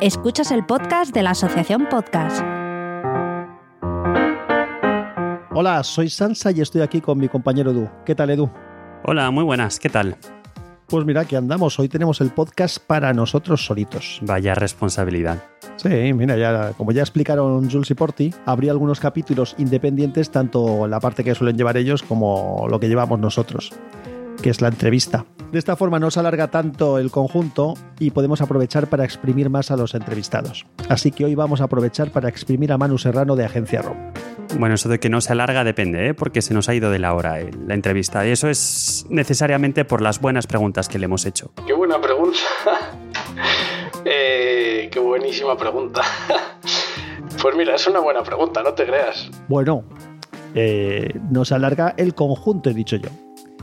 Escuchas el podcast de la Asociación Podcast. Hola, soy Sansa y estoy aquí con mi compañero Edu. ¿Qué tal, Edu? Hola, muy buenas, ¿qué tal? Pues mira, aquí andamos. Hoy tenemos el podcast para nosotros solitos. Vaya responsabilidad. Sí, mira, ya, como ya explicaron Jules y Porti, habría algunos capítulos independientes, tanto la parte que suelen llevar ellos como lo que llevamos nosotros, que es la entrevista. De esta forma no se alarga tanto el conjunto y podemos aprovechar para exprimir más a los entrevistados. Así que hoy vamos a aprovechar para exprimir a Manu Serrano de Agencia ROM. Bueno, eso de que no se alarga depende, ¿eh? porque se nos ha ido de la hora eh, la entrevista. Y eso es necesariamente por las buenas preguntas que le hemos hecho. Qué buena pregunta. Eh, qué buenísima pregunta. pues mira, es una buena pregunta, no te creas. Bueno, eh, no se alarga el conjunto, he dicho yo.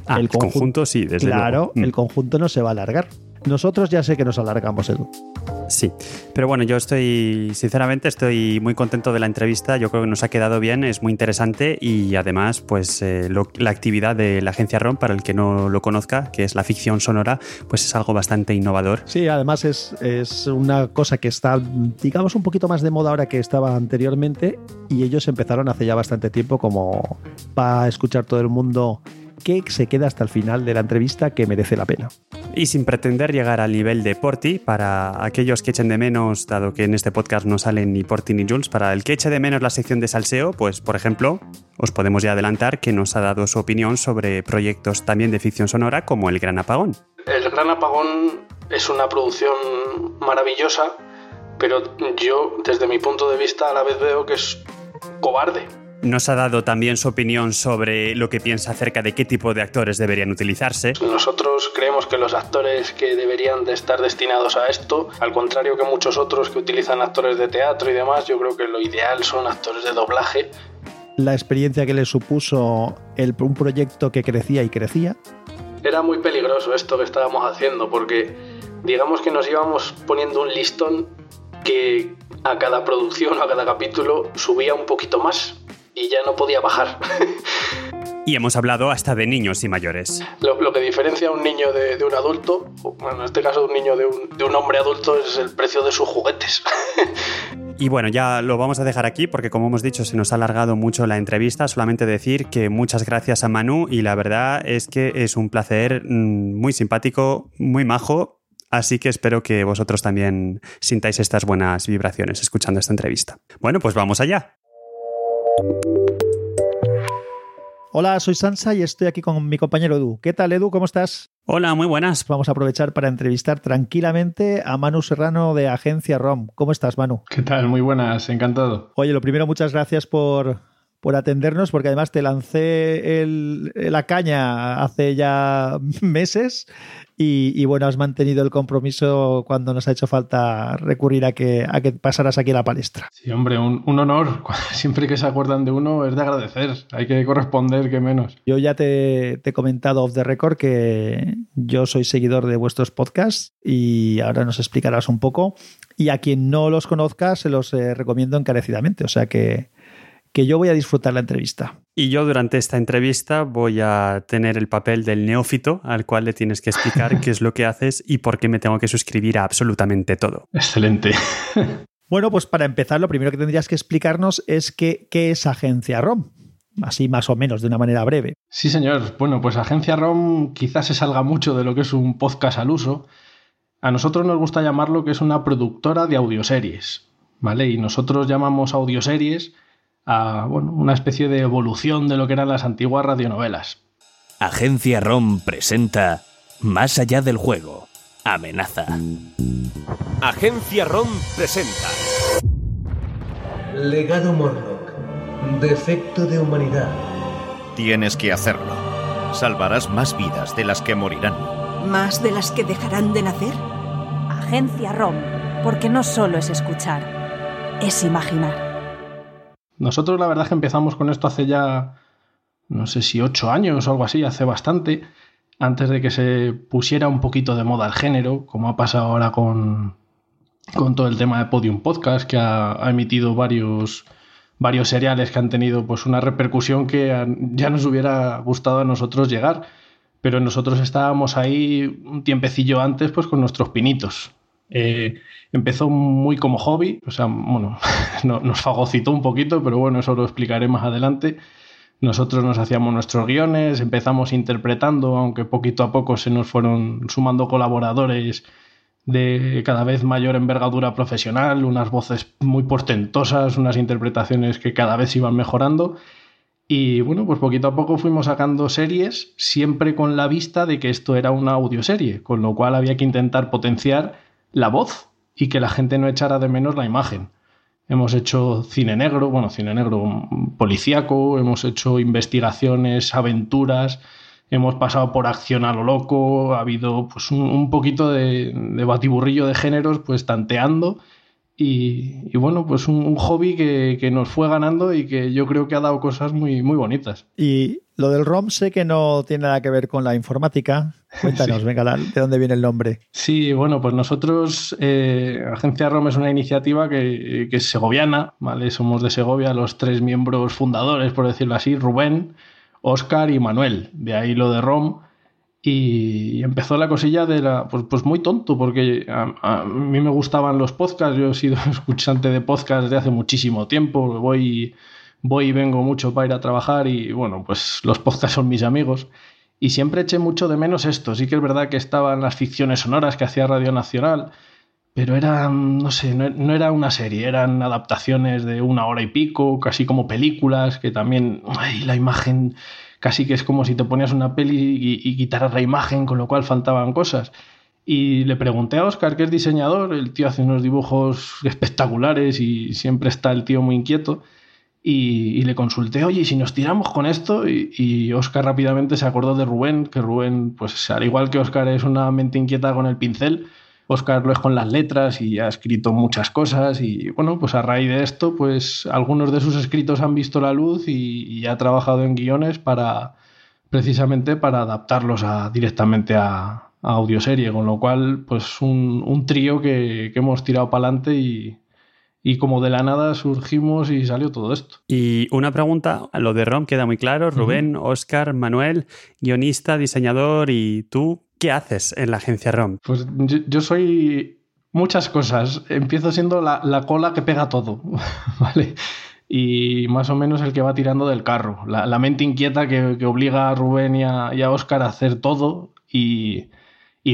Ah, el conjunto, sí, desde Claro, luego. Mm. el conjunto no se va a alargar. Nosotros ya sé que nos alargamos, Edu. Sí, pero bueno, yo estoy, sinceramente, estoy muy contento de la entrevista. Yo creo que nos ha quedado bien, es muy interesante y además, pues eh, lo- la actividad de la agencia ROM, para el que no lo conozca, que es la ficción sonora, pues es algo bastante innovador. Sí, además es, es una cosa que está, digamos, un poquito más de moda ahora que estaba anteriormente y ellos empezaron hace ya bastante tiempo como para escuchar todo el mundo que se queda hasta el final de la entrevista que merece la pena. Y sin pretender llegar al nivel de Porti, para aquellos que echen de menos, dado que en este podcast no salen ni Porti ni Jules, para el que eche de menos la sección de salseo, pues por ejemplo, os podemos ya adelantar que nos ha dado su opinión sobre proyectos también de ficción sonora como El Gran Apagón. El Gran Apagón es una producción maravillosa, pero yo, desde mi punto de vista, a la vez veo que es cobarde. Nos ha dado también su opinión sobre lo que piensa acerca de qué tipo de actores deberían utilizarse. Nosotros creemos que los actores que deberían de estar destinados a esto, al contrario que muchos otros que utilizan actores de teatro y demás, yo creo que lo ideal son actores de doblaje. La experiencia que le supuso el- un proyecto que crecía y crecía, Era muy peligroso esto que estábamos haciendo porque digamos que nos íbamos poniendo un listón que a cada producción o a cada capítulo subía un poquito más y ya no podía bajar. Y hemos hablado hasta de niños y mayores. lo, lo que diferencia a un niño de, de un adulto, bueno, en este caso de un niño de un, de un hombre adulto, es el precio de sus juguetes. Y bueno, ya lo vamos a dejar aquí porque como hemos dicho se nos ha alargado mucho la entrevista. Solamente decir que muchas gracias a Manu y la verdad es que es un placer mm, muy simpático, muy majo. Así que espero que vosotros también sintáis estas buenas vibraciones escuchando esta entrevista. Bueno, pues vamos allá. Hola, soy Sansa y estoy aquí con mi compañero Edu. ¿Qué tal, Edu? ¿Cómo estás? Hola, muy buenas. Vamos a aprovechar para entrevistar tranquilamente a Manu Serrano de Agencia ROM. ¿Cómo estás, Manu? ¿Qué tal? Muy buenas, encantado. Oye, lo primero, muchas gracias por, por atendernos, porque además te lancé el- la caña hace ya meses y, y, bueno, has mantenido el compromiso cuando nos ha hecho falta recurrir a que, a que pasaras aquí a la palestra. Sí, hombre, un, un honor. Siempre que se acuerdan de uno es de agradecer. Hay que corresponder, que menos. Yo ya te, te he comentado off the record que yo soy seguidor de vuestros podcasts y ahora nos explicarás un poco. Y a quien no los conozca, se los eh, recomiendo encarecidamente. O sea que, que yo voy a disfrutar la entrevista. Y yo durante esta entrevista voy a tener el papel del neófito al cual le tienes que explicar qué es lo que haces y por qué me tengo que suscribir a absolutamente todo. Excelente. Bueno, pues para empezar, lo primero que tendrías que explicarnos es que, qué es Agencia ROM. Así más o menos, de una manera breve. Sí, señor. Bueno, pues Agencia ROM quizás se salga mucho de lo que es un podcast al uso. A nosotros nos gusta llamarlo que es una productora de audioseries, ¿vale? Y nosotros llamamos audioseries a bueno, una especie de evolución de lo que eran las antiguas radionovelas. Agencia ROM presenta Más allá del juego. Amenaza. Agencia ROM presenta. Legado Morlock. Defecto de humanidad. Tienes que hacerlo. Salvarás más vidas de las que morirán. ¿Más de las que dejarán de nacer? Agencia ROM, porque no solo es escuchar, es imaginar. Nosotros la verdad es que empezamos con esto hace ya, no sé si ocho años o algo así, hace bastante, antes de que se pusiera un poquito de moda el género, como ha pasado ahora con, con todo el tema de Podium Podcast, que ha, ha emitido varios, varios seriales que han tenido pues una repercusión que ya nos hubiera gustado a nosotros llegar. Pero nosotros estábamos ahí un tiempecillo antes pues con nuestros pinitos. Eh, empezó muy como hobby, o sea, bueno, nos fagocitó un poquito, pero bueno, eso lo explicaré más adelante. Nosotros nos hacíamos nuestros guiones, empezamos interpretando, aunque poquito a poco se nos fueron sumando colaboradores de cada vez mayor envergadura profesional, unas voces muy portentosas, unas interpretaciones que cada vez iban mejorando. Y bueno, pues poquito a poco fuimos sacando series, siempre con la vista de que esto era una audioserie, con lo cual había que intentar potenciar la voz y que la gente no echara de menos la imagen. Hemos hecho cine negro, bueno, cine negro policíaco, hemos hecho investigaciones, aventuras, hemos pasado por acción a lo loco, ha habido pues un, poquito de, batiburrillo de géneros, pues tanteando. Y, bueno, pues un, hobby que, nos fue ganando y que yo creo que ha dado cosas muy, muy bonitas. Y lo del ROM sé que no tiene nada que ver con la informática. Cuéntanos, venga, ¿de dónde viene el nombre? Sí, bueno, pues nosotros, eh, Agencia ROM es una iniciativa que, que, es segoviana, ¿vale? Somos de Segovia, los tres miembros fundadores, por decirlo así, Rubén, Oscar y Manuel. De ahí lo de ROM. Y empezó la cosilla de la. Pues, pues muy tonto, porque a, mí me gustaban los podcasts. Yo he sido escuchante de podcasts desde hace muchísimo tiempo. Voy, voy y vengo mucho para ir a trabajar y bueno, pues los podcasts son mis amigos. Y siempre eché mucho de menos esto. Sí que es verdad que estaban las ficciones sonoras que hacía Radio Nacional, pero eran, no sé, no, era una serie, eran adaptaciones de una hora y pico, casi como películas, que también ay, la imagen casi que es como si te ponías una peli y, quitaras la imagen, con lo cual faltaban cosas. Y le pregunté a Oscar, que es diseñador, el tío hace unos dibujos espectaculares y siempre está el tío muy inquieto. Y, le consulté, oye, si nos tiramos con esto? Y, Oscar rápidamente se acordó de Rubén, que Rubén, pues al igual que Oscar es una mente inquieta con el pincel, Oscar lo es con las letras y ha escrito muchas cosas y bueno, pues a raíz de esto, pues algunos de sus escritos han visto la luz y, ha trabajado en guiones para precisamente para adaptarlos a, directamente a, audioserie, con lo cual pues un, trío que, hemos tirado para adelante y, y como de la nada surgimos y salió todo esto. Y una pregunta, lo de Rom queda muy claro, Rubén, Oscar, Manuel, guionista, diseñador y tú, ¿Qué haces en la agencia ROM? Pues yo, soy muchas cosas. Empiezo siendo la, cola que pega todo, ¿vale? Y más o menos el que va tirando del carro. La, mente inquieta que, obliga a Rubén y a, Oscar a hacer todo y,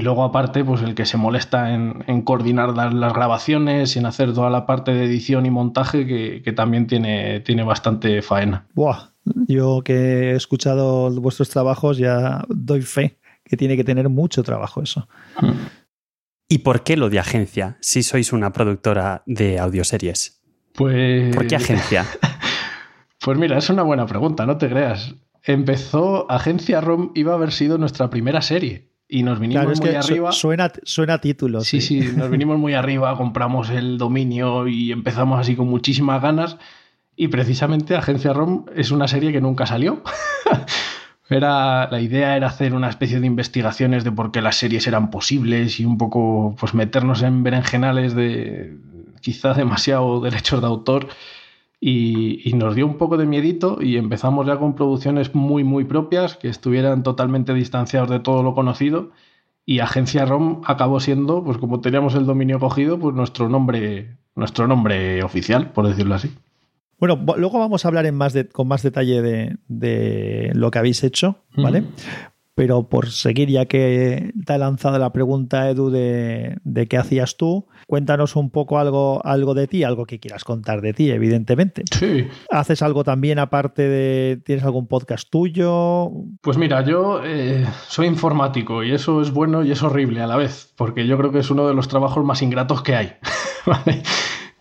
luego aparte pues el que se molesta en, coordinar las, grabaciones y en hacer toda la parte de edición y montaje que, también tiene, tiene bastante faena. Buah, yo que he escuchado vuestros trabajos ya doy fe que tiene que tener mucho trabajo eso. ¿Y por qué lo de agencia si sois una productora de audioseries? Pues... ¿Por qué agencia? pues mira, es una buena pregunta, no te creas. Empezó, Agencia ROM iba a haber sido nuestra primera serie. Y nos vinimos muy arriba. Suena, suena título. Sí, sí, sí, nos vinimos muy arriba, compramos el dominio y empezamos así con muchísimas ganas. Y precisamente Agencia ROM es una serie que nunca salió. Era, la idea era hacer una especie de investigaciones de por qué las series eran posibles y un poco pues meternos en berenjenales de quizá demasiado derechos de autor y, nos dio un poco de miedito y empezamos ya con producciones muy muy propias que estuvieran totalmente distanciados de todo lo conocido y Agencia ROM acabó siendo pues como teníamos el dominio cogido pues nuestro nombre nuestro nombre oficial por decirlo así. Bueno, luego vamos a hablar en más con más detalle de, lo que habéis hecho, ¿vale? Pero por seguir, ya que te ha lanzado la pregunta, Edu, de, qué hacías tú, cuéntanos un poco algo, algo de ti, algo que quieras contar de ti, evidentemente. Sí. ¿Haces algo también aparte de. ¿Tienes algún podcast tuyo? Pues mira, yo eh, soy informático y eso es bueno y es horrible a la vez, porque yo creo que es uno de los trabajos más ingratos que hay. ¿vale?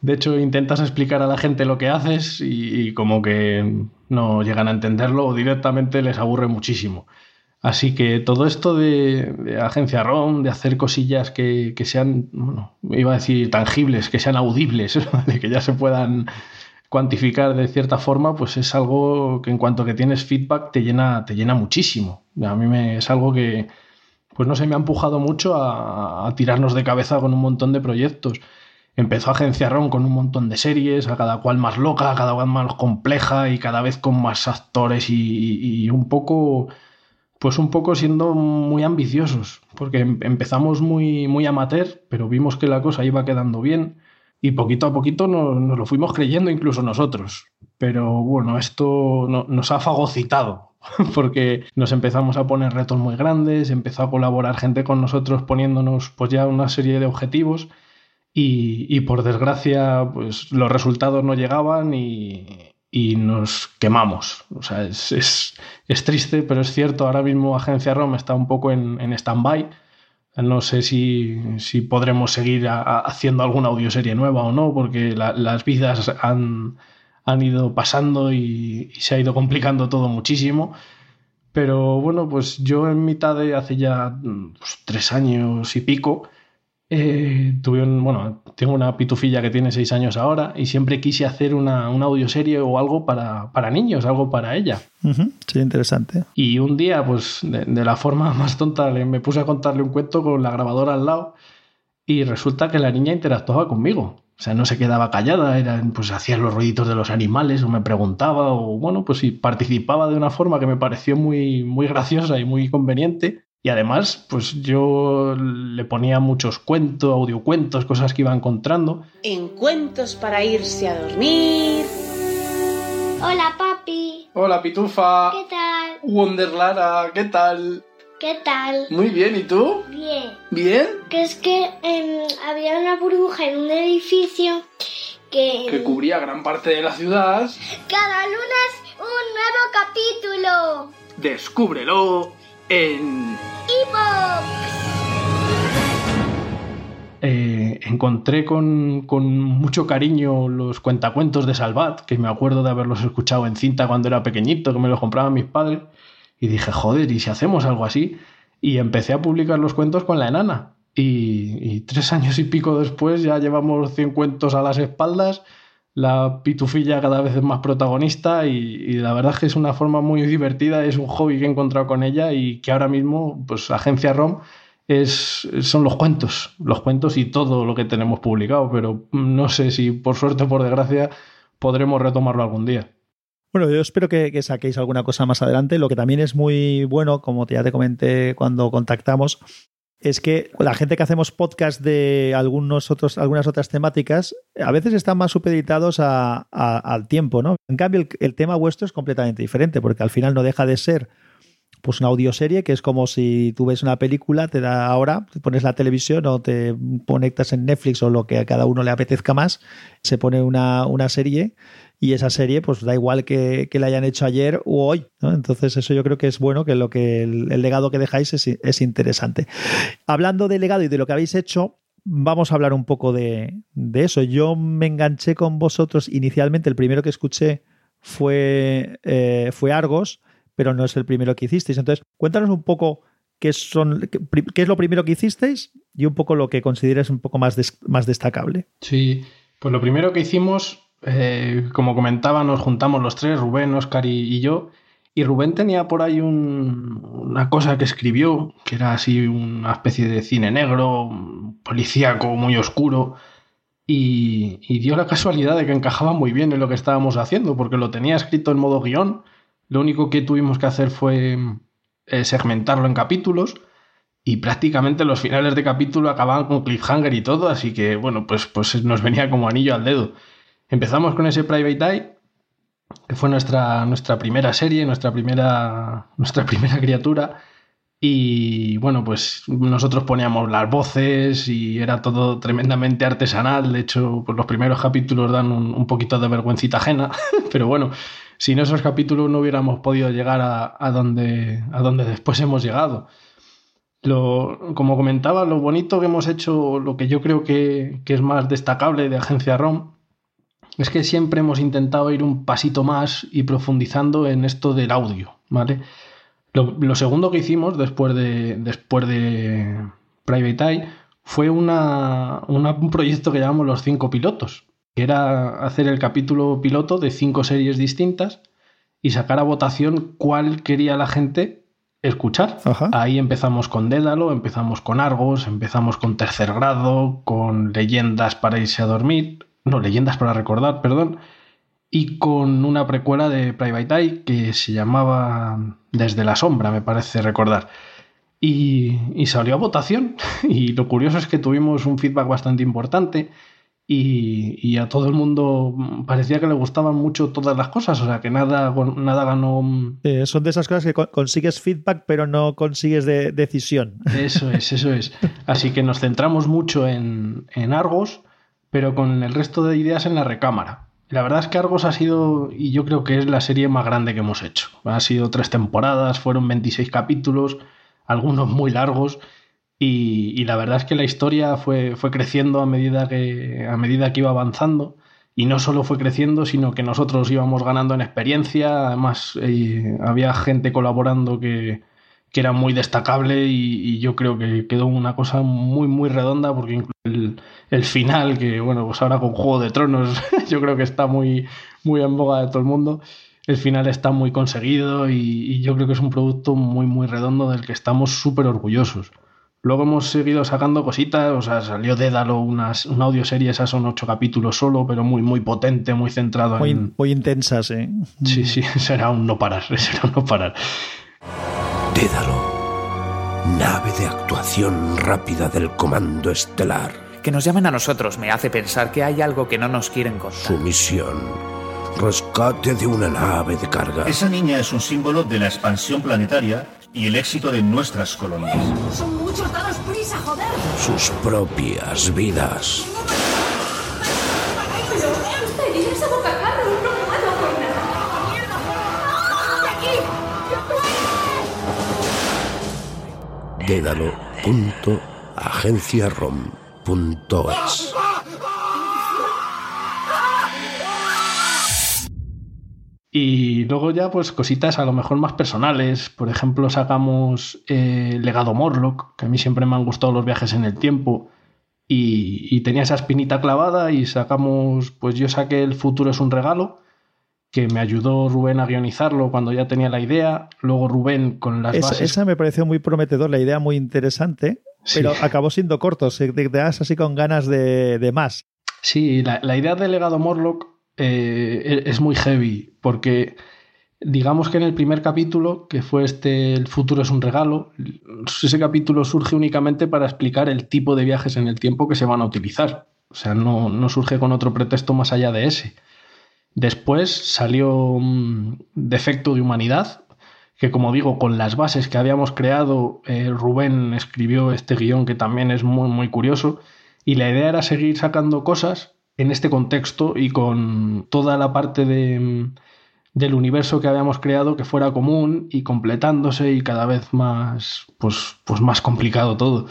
De hecho, intentas explicar a la gente lo que haces y, como que no llegan a entenderlo o directamente les aburre muchísimo. Así que todo esto de, agencia ROM, de hacer cosillas que, sean, bueno, iba a decir tangibles, que sean audibles, de que ya se puedan cuantificar de cierta forma, pues es algo que en cuanto que tienes feedback te llena, te llena muchísimo. A mí me, es algo que, pues no sé, me ha empujado mucho a, a tirarnos de cabeza con un montón de proyectos empezó Agencia ROM con un montón de series, a cada cual más loca, cada cual más compleja y cada vez con más actores y, un poco pues un poco siendo muy ambiciosos, porque em, empezamos muy, muy amateur, pero vimos que la cosa iba quedando bien y poquito a poquito nos, lo fuimos creyendo incluso nosotros. Pero bueno, esto nos ha fagocitado, porque nos empezamos a poner retos muy grandes, empezó a colaborar gente con nosotros poniéndonos pues ya una serie de objetivos y, y por desgracia pues los resultados no llegaban y, y nos quemamos. O sea, es, es, es, triste, pero es cierto, ahora mismo Agencia ROM está un poco en, en stand-by. No sé si, si podremos seguir haciendo alguna audioserie nueva o no, porque la, las vidas han, han ido pasando y, y, se ha ido complicando todo muchísimo. Pero bueno, pues yo en mitad de hace ya pues, tres años y pico, eh, tuve un, bueno, tengo una pitufilla que tiene seis años ahora y siempre quise hacer una, una audioserie o algo para, para, niños, algo para ella. Uh -huh. Sí, interesante. Y un día, pues de, de, la forma más tonta, me puse a contarle un cuento con la grabadora al lado y resulta que la niña interactuaba conmigo. O sea, no se quedaba callada, era, pues hacía los ruiditos de los animales o me preguntaba o bueno, pues participaba de una forma que me pareció muy, muy graciosa y muy conveniente. Y además, pues yo le ponía muchos cuentos, audiocuentos, cosas que iba encontrando. En cuentos para irse a dormir. Hola, papi. Hola, Pitufa. ¿Qué tal? Wonderlara, ¿qué tal? ¿Qué tal? Muy bien, ¿y tú? Bien. ¿Bien? Que es que eh, había una burbuja en un edificio que... Que cubría gran parte de la ciudad. Cada lunes un nuevo capítulo. Descúbrelo en eh, encontré con, con, mucho cariño los cuentacuentos de Salvat, que me acuerdo de haberlos escuchado en cinta cuando era pequeñito, que me los compraban mis padres, y dije, joder, ¿y si hacemos algo así? Y empecé a publicar los cuentos con la enana. Y, y tres años y pico después ya llevamos 100 cuentos a las espaldas, la pitufilla cada vez es más protagonista y, y, la verdad es que es una forma muy divertida, es un hobby que he encontrado con ella y que ahora mismo, pues Agencia ROM es, son los cuentos, los cuentos y todo lo que tenemos publicado, pero no sé si por suerte o por desgracia podremos retomarlo algún día. Bueno, yo espero que, que, saquéis alguna cosa más adelante. Lo que también es muy bueno, como ya te comenté cuando contactamos, es que la gente que hacemos podcast de algunos otros, algunas otras temáticas, a veces están más supeditados a, al tiempo, ¿no? En cambio, el, el, tema vuestro es completamente diferente, porque al final no deja de ser pues una audioserie que es como si tú ves una película, te da ahora, te pones la televisión o te conectas en Netflix o lo que a cada uno le apetezca más, se pone una, una serie y esa serie pues da igual que, que la hayan hecho ayer o hoy. Entonces eso yo creo que es bueno, que lo que el, legado que dejáis es, es, interesante. Hablando de legado y de lo que habéis hecho, vamos a hablar un poco de, de, eso. Yo me enganché con vosotros inicialmente, el primero que escuché fue, eh, fue Argos, pero no es el primero que hicisteis. Entonces, cuéntanos un poco qué, son, qué, es lo primero que hicisteis y un poco lo que consideres un poco más, más destacable. Sí, pues lo primero que hicimos eh, como comentaba, nos juntamos los tres, Rubén, Oscar y, yo. Y Rubén tenía por ahí un, una cosa que escribió, que era así una especie de cine negro, policíaco, muy oscuro. Y, y, dio la casualidad de que encajaba muy bien en lo que estábamos haciendo, porque lo tenía escrito en modo guion. Lo único que tuvimos que hacer fue eh, segmentarlo en capítulos. Y prácticamente los finales de capítulo acababan con cliffhanger y todo, así que bueno, pues, pues nos venía como anillo al dedo. Empezamos con ese Private Eye, que fue nuestra, nuestra primera serie, nuestra primera, nuestra primera criatura. Y bueno, pues nosotros poníamos las voces y era todo tremendamente artesanal. De hecho, pues los primeros capítulos dan un, poquito de vergüencita ajena. Pero bueno, sin esos capítulos no hubiéramos podido llegar a, a, donde, a donde después hemos llegado. Lo, como comentaba, lo bonito que hemos hecho, lo que yo creo que, que es más destacable de Agencia ROM, es que siempre hemos intentado ir un pasito más y profundizando en esto del audio, ¿vale? Lo, lo segundo que hicimos después de, después de Private Eye fue una, una, un proyecto que llamamos Los Cinco Pilotos, que era hacer el capítulo piloto de cinco series distintas y sacar a votación cuál quería la gente escuchar. Ajá. Ahí empezamos con Dédalo, empezamos con Argos, empezamos con Tercer Grado, con Leyendas para irse a dormir, no, leyendas para recordar, perdón. y con una precuela de Private Eye que se llamaba Desde la sombra, me parece recordar. Y, y, salió a votación. Y lo curioso es que tuvimos un feedback bastante importante y, a todo el mundo parecía que le gustaban mucho todas las cosas, o sea que nada, nada ganó. son de esas cosas que consigues feedback pero no consigues de decisión. Eso es, eso es. Así que nos centramos mucho en, en Argos, pero con el resto de ideas en la recámara. La verdad es que Argos ha sido, y yo creo que es la serie más grande que hemos hecho. Ha sido tres temporadas, fueron 26 capítulos, algunos muy largos, y, la verdad es que la historia fue, fue creciendo a medida, que, a medida que iba avanzando. Y no solo fue creciendo, sino que nosotros íbamos ganando en experiencia. Además, eh, había gente colaborando que, que era muy destacable y, yo creo que quedó una cosa muy, muy redonda porque incluso el, el, final, que bueno, pues ahora con Juego de Tronos yo creo que está muy, muy en boga de todo el mundo, el final está muy conseguido y, y yo creo que es un producto muy, muy redondo del que estamos súper orgullosos. Luego hemos seguido sacando cositas, o sea, salió Dédalo, unas, una audioserie, esas son ocho capítulos solo, pero muy, muy potente, muy centrado muy, en... Muy intensas, ¿eh? Sí, sí, será un no parar, será un no parar. Dédalo, nave de actuación rápida del Comando Estelar. Que nos llamen a nosotros me hace pensar que hay algo que no nos quieren contar. Su misión, rescate de una nave de carga. Esa niña es un símbolo de la expansión planetaria y el éxito de nuestras colonias. Son muchos, dados prisa, joder. Sus propias vidas. Dédalo.agenciarom.es Y luego ya, pues cositas a lo mejor más personales. Por ejemplo, sacamos eh, Legado Morlock, que a mí siempre me han gustado los viajes en el tiempo. Y, tenía esa espinita clavada y sacamos, pues yo saqué El futuro es un regalo, que me ayudó Rubén a guionizarlo cuando ya tenía la idea. Luego Rubén con las esa, bases. Esa me pareció muy prometedor, la idea muy interesante, pero acabó siendo corto. Te, te das así con ganas de, de más. Sí, la, la idea de Legado Morlock eh, es muy heavy, porque digamos que en el primer capítulo, que fue este El futuro es un regalo, ese capítulo surge únicamente para explicar el tipo de viajes en el tiempo que se van a utilizar. O sea, no, no surge con otro pretexto más allá de ese. Después salió Defecto de Humanidad, que como digo, con las bases que habíamos creado, eh, Rubén escribió este guion que también es muy, muy curioso, y la idea era seguir sacando cosas en este contexto y con toda la parte de, del universo que habíamos creado que fuera común y completándose y cada vez más, pues, pues más complicado todo.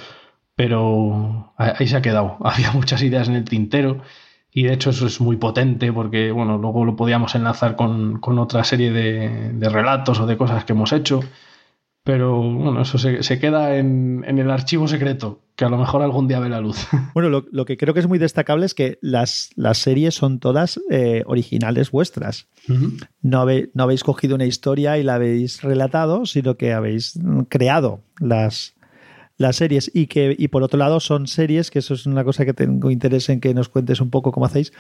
Pero ahí se ha quedado. Había muchas ideas en el tintero y de hecho eso es muy potente porque, bueno, luego lo podíamos enlazar con, con otra serie de, de relatos o de cosas que hemos hecho. Pero bueno, eso se, se queda en, en, el archivo secreto, que a lo mejor algún día ve la luz. Bueno, lo, lo que creo que es muy destacable es que las, las series son todas eh, originales vuestras. Uh -huh. no, habe, no, habéis cogido una historia y la habéis relatado, sino que habéis creado las, las series. Y que, y por otro lado, son series, que eso es una cosa que tengo interés en que nos cuentes un poco cómo hacéis,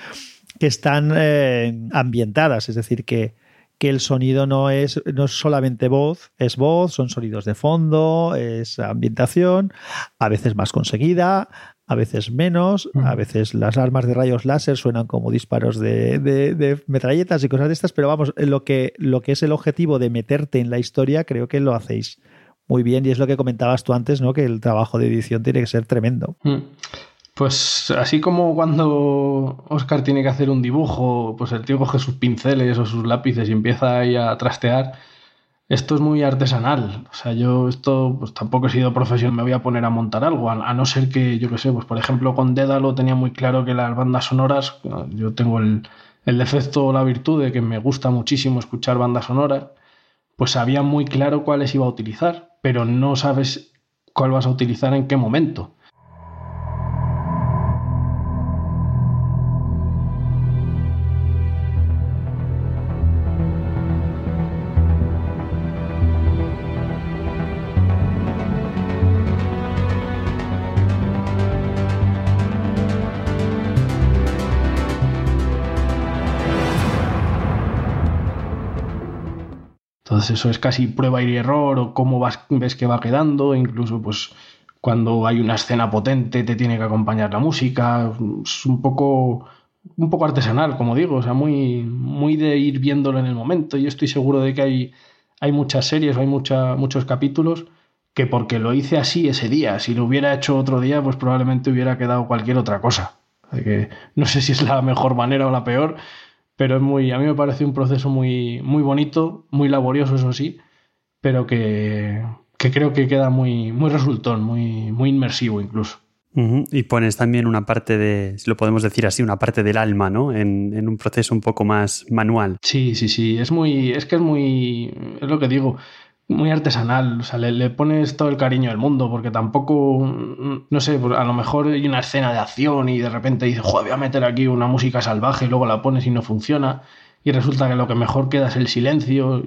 que están eh, ambientadas, es decir, que que el sonido no es, no es solamente voz, es voz, son sonidos de fondo, es ambientación, a veces más conseguida, a veces menos, a veces las armas de rayos láser suenan como disparos de, de, de, metralletas y cosas de estas, pero vamos, lo que, lo que es el objetivo de meterte en la historia, creo que lo hacéis muy bien y es lo que comentabas tú antes, ¿no? Que el trabajo de edición tiene que ser tremendo. Mm. Pues así como cuando Oscar tiene que hacer un dibujo, pues el tío coge sus pinceles o sus lápices y empieza ahí a trastear, esto es muy artesanal. O sea, yo esto pues tampoco he sido profesional, me voy a poner a montar algo, a, no ser que, yo qué sé, pues por ejemplo con Dédalo tenía muy claro que las bandas sonoras, yo tengo el, el defecto o la virtud de que me gusta muchísimo escuchar bandas sonoras, pues sabía muy claro cuáles iba a utilizar, pero no sabes cuál vas a utilizar en qué momento. Eso es casi prueba y error o cómo vas, ves que va quedando, incluso pues cuando hay una escena potente te tiene que acompañar la música, es un poco un poco artesanal, como digo, o sea, muy, muy de ir viéndolo en el momento. Yo estoy seguro de que hay, hay muchas series, hay muchos capítulos que porque lo hice así ese día, si lo hubiera hecho otro día, pues probablemente hubiera quedado cualquier otra cosa. no sé si es la mejor manera o la peor, pero es muy, a mí me parece un proceso muy, muy bonito, muy laborioso, eso sí, pero que, que creo que queda muy, muy resultón, muy, muy inmersivo incluso. Y pones también una parte de, si lo podemos decir así, una parte del alma, ¿no? En, en, un proceso un poco más manual. Sí, sí, sí. Es muy, es que es muy, es lo que digo, muy artesanal. O sea, le, pones todo el cariño del mundo, porque tampoco, no sé, pues a lo mejor hay una escena de acción y de repente dices, joder, voy a meter aquí una música salvaje y luego la pones y no funciona. Y resulta que lo que mejor queda es el silencio.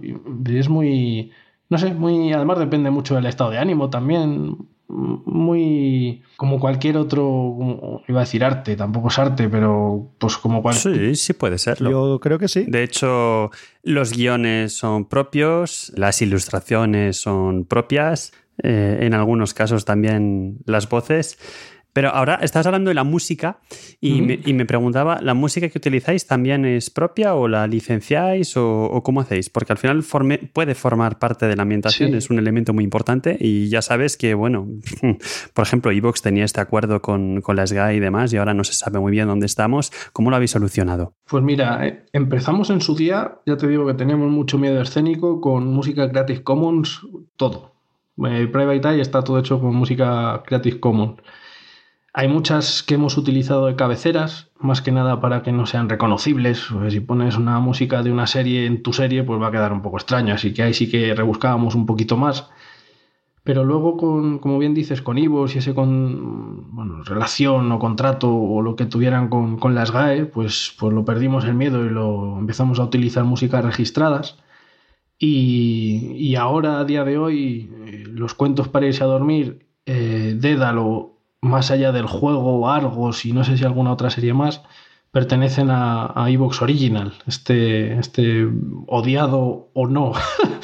Es muy, no sé, muy, además depende mucho del estado de ánimo también muy como cualquier otro, iba a decir arte, tampoco es arte, pero pues como cualquier... Sí, sí puede serlo. Yo creo que sí. De hecho, los guiones son propios, las ilustraciones son propias, eh, en algunos casos también las voces. Pero ahora estás hablando de la música y, me, y, me, preguntaba, ¿la música que utilizáis también es propia o la licenciáis o, o cómo hacéis? Porque al final forme, puede formar parte de la ambientación, sí. es un elemento muy importante y ya sabes que, bueno, por ejemplo, Evox tenía este acuerdo con, con la SGA y demás y ahora no se sabe muy bien dónde estamos. ¿Cómo lo habéis solucionado? Pues mira, eh, empezamos en su día, ya te digo que teníamos mucho miedo escénico con música Creative Commons, todo. Eh, Private Eye está todo hecho con música Creative Commons. Hay muchas que hemos utilizado de cabeceras, más que nada para que no sean reconocibles. Pues si pones una música de una serie en tu serie, pues va a quedar un poco extraño. Así que ahí sí que rebuscábamos un poquito más. Pero luego, con, como bien dices, con Ivos y ese con bueno, relación o contrato o lo que tuvieran con, con las GAE, pues, pues lo perdimos el miedo y lo empezamos a utilizar músicas registradas. Y, y ahora, a día de hoy, eh, los cuentos para irse a dormir, eh, Dédalo más allá del juego Argos y no sé si alguna otra serie más, pertenecen a, a Evox Original, este, este odiado o no,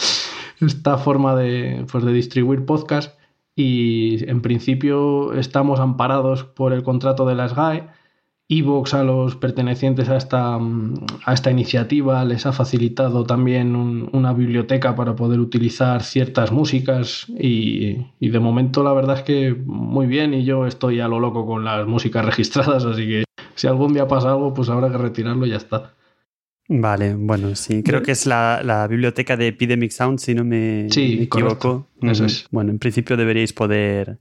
esta forma de, pues de distribuir podcast. Y en principio estamos amparados por el contrato de las GAE. Evox a los pertenecientes a esta, a esta iniciativa les ha facilitado también un, una biblioteca para poder utilizar ciertas músicas y, y, de momento la verdad es que muy bien y yo estoy a lo loco con las músicas registradas, así que si algún día pasa algo pues habrá que retirarlo y ya está. Vale, bueno, sí, creo que es la, la biblioteca de Epidemic Sound, si no me, sí, me equivoco. Eso es. Bueno, en principio deberíais poder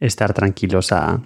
estar tranquilos a,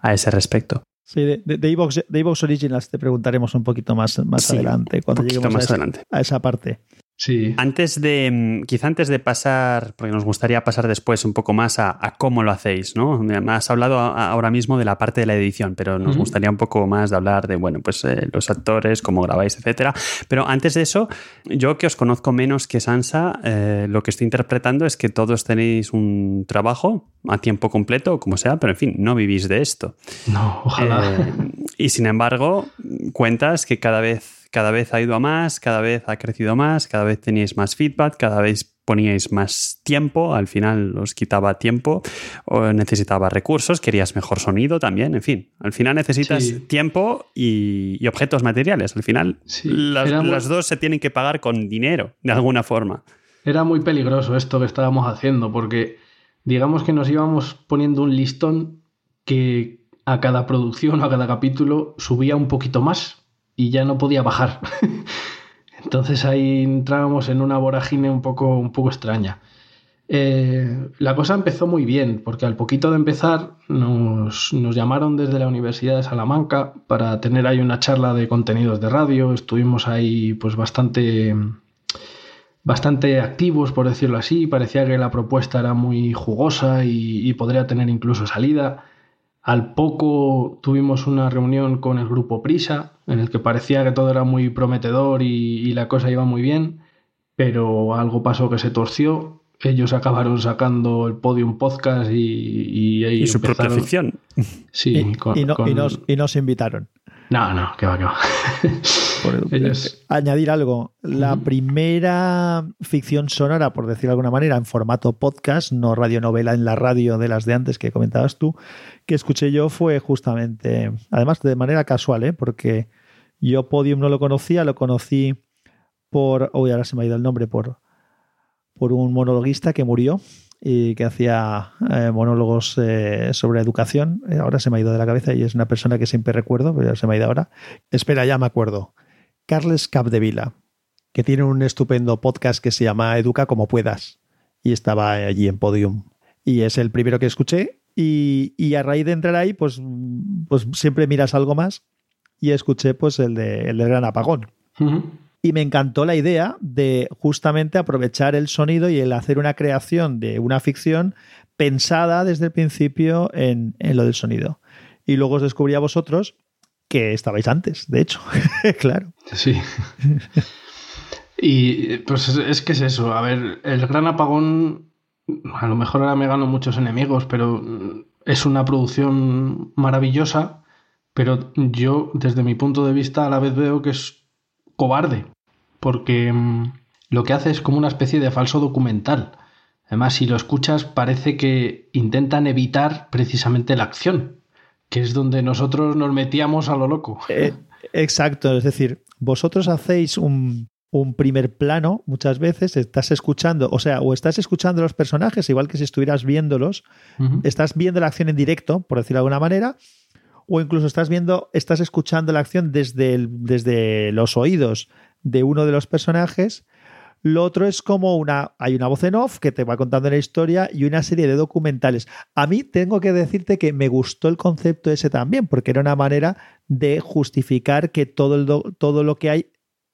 a ese respecto. Sí, de, de, de, Evox, de Evox Originals te preguntaremos un poquito más, más sí, adelante, cuando lleguemos más a, esa, adelante. a esa parte. Sí. Antes de, quizá antes de pasar, porque nos gustaría pasar después un poco más a, a cómo lo hacéis, ¿no? Has hablado a, ahora mismo de la parte de la edición, pero nos uh -huh. gustaría un poco más de hablar de, bueno, pues eh, los actores, cómo grabáis, etcétera. Pero antes de eso, yo que os conozco menos que Sansa, eh, lo que estoy interpretando es que todos tenéis un trabajo a tiempo completo, como sea, pero en fin, no vivís de esto. No, ojalá. Eh, y sin embargo, cuentas que cada vez cada vez ha ido a más, cada vez ha crecido más, cada vez teníais más feedback, cada vez poníais más tiempo, al final os quitaba tiempo, o necesitaba recursos, querías mejor sonido también, en fin, al final necesitas sí. tiempo y, y, objetos materiales, al final sí. las, muy... las, dos se tienen que pagar con dinero, de alguna forma. Era muy peligroso esto que estábamos haciendo, porque digamos que nos íbamos poniendo un listón que a cada producción o a cada capítulo subía un poquito más y ya no podía bajar. Entonces ahí entrábamos en una vorágine un poco, un poco extraña. Eh, la cosa empezó muy bien, porque al poquito de empezar nos, nos, llamaron desde la Universidad de Salamanca para tener ahí una charla de contenidos de radio. Estuvimos ahí pues bastante, bastante activos, por decirlo así. Parecía que la propuesta era muy jugosa y, y podría tener incluso salida. Al poco tuvimos una reunión con el grupo Prisa, en el que parecía que todo era muy prometedor y, y, la cosa iba muy bien, pero algo pasó que se torció. Ellos acabaron sacando el Podium Podcast y, y, y su propia ficción. Sí, y, con, y, no, con... y, nos, y nos invitaron. No, no, que va, que va. Añadir algo. La primera ficción sonora, por decirlo de alguna manera, en formato podcast, no radionovela en la radio de las de antes que comentabas tú, que escuché yo fue justamente, además de manera casual, ¿eh? porque yo Podium no lo conocía, lo conocí por, uy, ahora se me ha ido el nombre, por, por un monologuista que murió y que hacía eh, monólogos eh, sobre educación. Eh, ahora se me ha ido de la cabeza y es una persona que siempre recuerdo, pero se me ha ido ahora. Espera, ya me acuerdo. Carles Capdevila, que tiene un estupendo podcast que se llama Educa como puedas y estaba allí en Podium. Y es el primero que escuché y, a raíz de entrar ahí, pues, pues siempre miras algo más y escuché pues el, de, el gran apagón y me encantó la idea de justamente aprovechar el sonido y el hacer una creación de una ficción pensada desde el principio en, lo del sonido. Y luego os descubrí a vosotros que estabais antes, de hecho, claro. Sí. y pues es, que es eso, a ver, el gran apagón, a lo mejor ahora me gano muchos enemigos, pero es una producción maravillosa, pero yo desde mi punto de vista a la vez veo que es cobarde, porque mm, lo que hace es como una especie de falso documental. Además, si lo escuchas, parece que intentan evitar precisamente la acción, que es donde nosotros nos metíamos a lo loco. Eh, exacto, es decir, vosotros hacéis un, primer plano muchas veces, estás escuchando, o sea, o estás escuchando los personajes, igual que si estuvieras viéndolos, estás viendo la acción en directo, por decirlo de alguna manera, o incluso estás viendo, estás escuchando la acción desde, desde los oídos de uno de los personajes. Lo otro es como una, hay una voz en off que te va contando la historia y una serie de documentales. A mí tengo que decirte que me gustó el concepto ese también, porque era una manera de justificar que todo, el todo lo que hay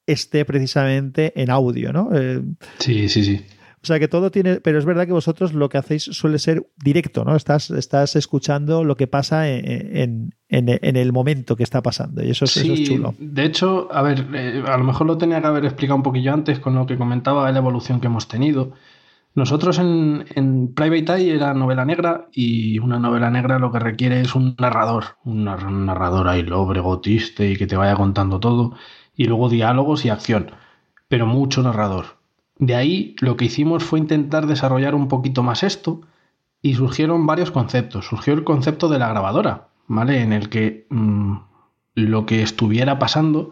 esté precisamente en audio, ¿no? Eh, sí, sí, sí. O sea que todo tiene, pero es verdad que vosotros lo que hacéis suele ser directo, ¿no? Estás, estás escuchando lo que pasa en, el momento que está pasando y eso, es chulo. De hecho, a ver, eh, a lo mejor lo tenía que haber explicado un poquillo antes con lo que comentaba de la evolución que hemos tenido. Nosotros en, en Private Eye era novela negra y una novela negra lo que requiere es un narrador, un, narrador ahí lobre, gotiste y que te vaya contando todo y luego diálogos y acción, pero mucho narrador. De ahí lo que hicimos fue intentar desarrollar un poquito más esto y surgieron varios conceptos. Surgió el concepto de la grabadora, ¿vale? En el que mm, lo que estuviera pasando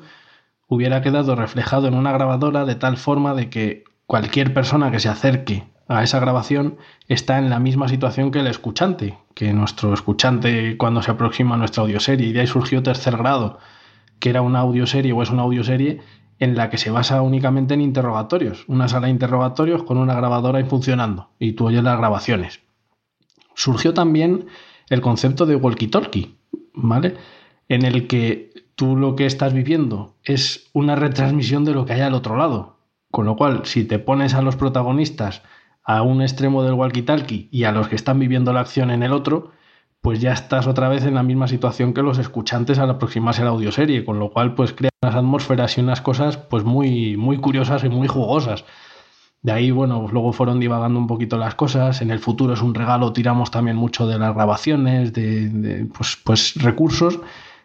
hubiera quedado reflejado en una grabadora de tal forma de que cualquier persona que se acerque a esa grabación está en la misma situación que el escuchante, que nuestro escuchante cuando se aproxima a nuestra audioserie. Y de ahí surgió tercer grado, que era una audioserie o es una audioserie en la que se basa únicamente en interrogatorios, una sala de interrogatorios con una grabadora funcionando y tú oyes las grabaciones. Surgió también el concepto de walkie-talkie, ¿vale? En el que tú lo que estás viviendo es una retransmisión de lo que hay al otro lado. Con lo cual, si te pones a los protagonistas a un extremo del walkie-talkie y a los que están viviendo la acción en el otro, pues ya estás otra vez en la misma situación que los escuchantes al aproximarse a la audioserie, con lo cual pues crea unas atmósferas y unas cosas pues muy, muy curiosas y muy jugosas. De ahí, bueno, pues luego fueron divagando un poquito las cosas. En el futuro es un regalo, tiramos también mucho de las grabaciones, de, pues, pues recursos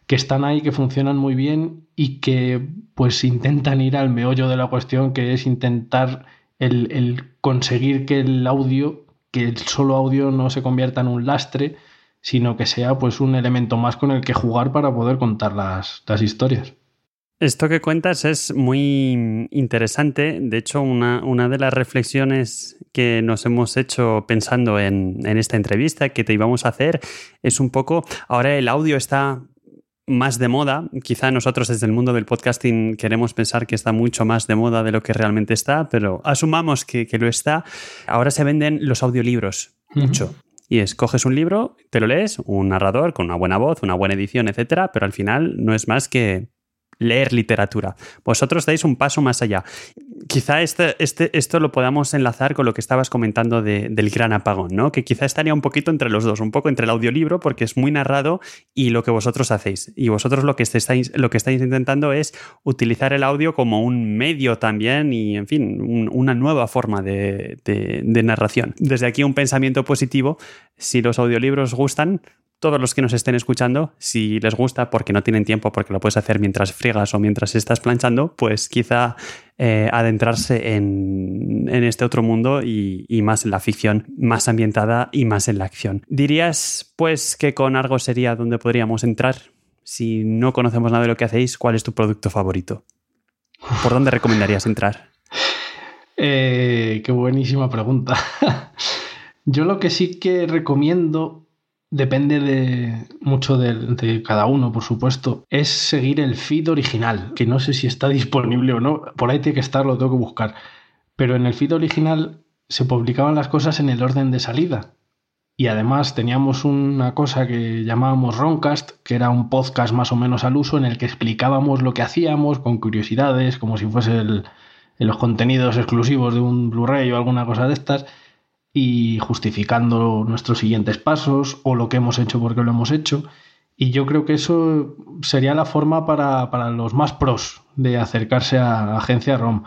que están ahí, que funcionan muy bien y que pues intentan ir al meollo de la cuestión, que es intentar el, el conseguir que el audio, que el solo audio no se convierta en un lastre, sino que sea pues un elemento más con el que jugar para poder contar las, historias. Esto que cuentas es muy interesante. De hecho, una, una, de las reflexiones que nos hemos hecho pensando en, en, esta entrevista que te íbamos a hacer es un poco, ahora el audio está más de moda. Quizá nosotros desde el mundo del podcasting queremos pensar que está mucho más de moda de lo que realmente está, pero asumamos que, que lo está. Ahora se venden los audiolibros mucho. Y escoges un libro, te lo lees, un narrador con una buena voz, una buena edición, etcétera, pero al final no es más que leer literatura. Vosotros dais un paso más allá. Quizá este, este, esto lo podamos enlazar con lo que estabas comentando del gran apagón, ¿no? Que quizá estaría un poquito entre los dos, un poco entre el audiolibro, porque es muy narrado, y lo que vosotros hacéis. Y vosotros lo que estáis, lo que estáis intentando es utilizar el audio como un medio también y, en fin, una nueva forma de, de narración. Desde aquí un pensamiento positivo. Si los audiolibros gustan, todos los que nos estén escuchando, si les gusta, porque no tienen tiempo, porque lo puedes hacer mientras friegas o mientras estás planchando, pues quizá eh, adentrarse en, este otro mundo y, más en la ficción, más ambientada y más en la acción. ¿Dirías, pues, que con Argos sería donde podríamos entrar? Si no conocemos nada de lo que hacéis, ¿cuál es tu producto favorito? ¿Por dónde recomendarías entrar? Eh, qué buenísima pregunta. Yo lo que sí que recomiendo depende de mucho de, cada uno, por supuesto, es seguir el feed original, que no sé si está disponible o no, por ahí tiene que estar, lo tengo que buscar. Pero en el feed original se publicaban las cosas en el orden de salida. Y además teníamos una cosa que llamábamos Roncast, que era un podcast más o menos al uso en el que explicábamos lo que hacíamos con curiosidades, como si fuese los contenidos exclusivos de un Blu-ray o alguna cosa de estas y justificando nuestros siguientes pasos o lo que hemos hecho porque lo hemos hecho. Y yo creo que eso sería la forma para, para los más pros de acercarse a Agencia ROM.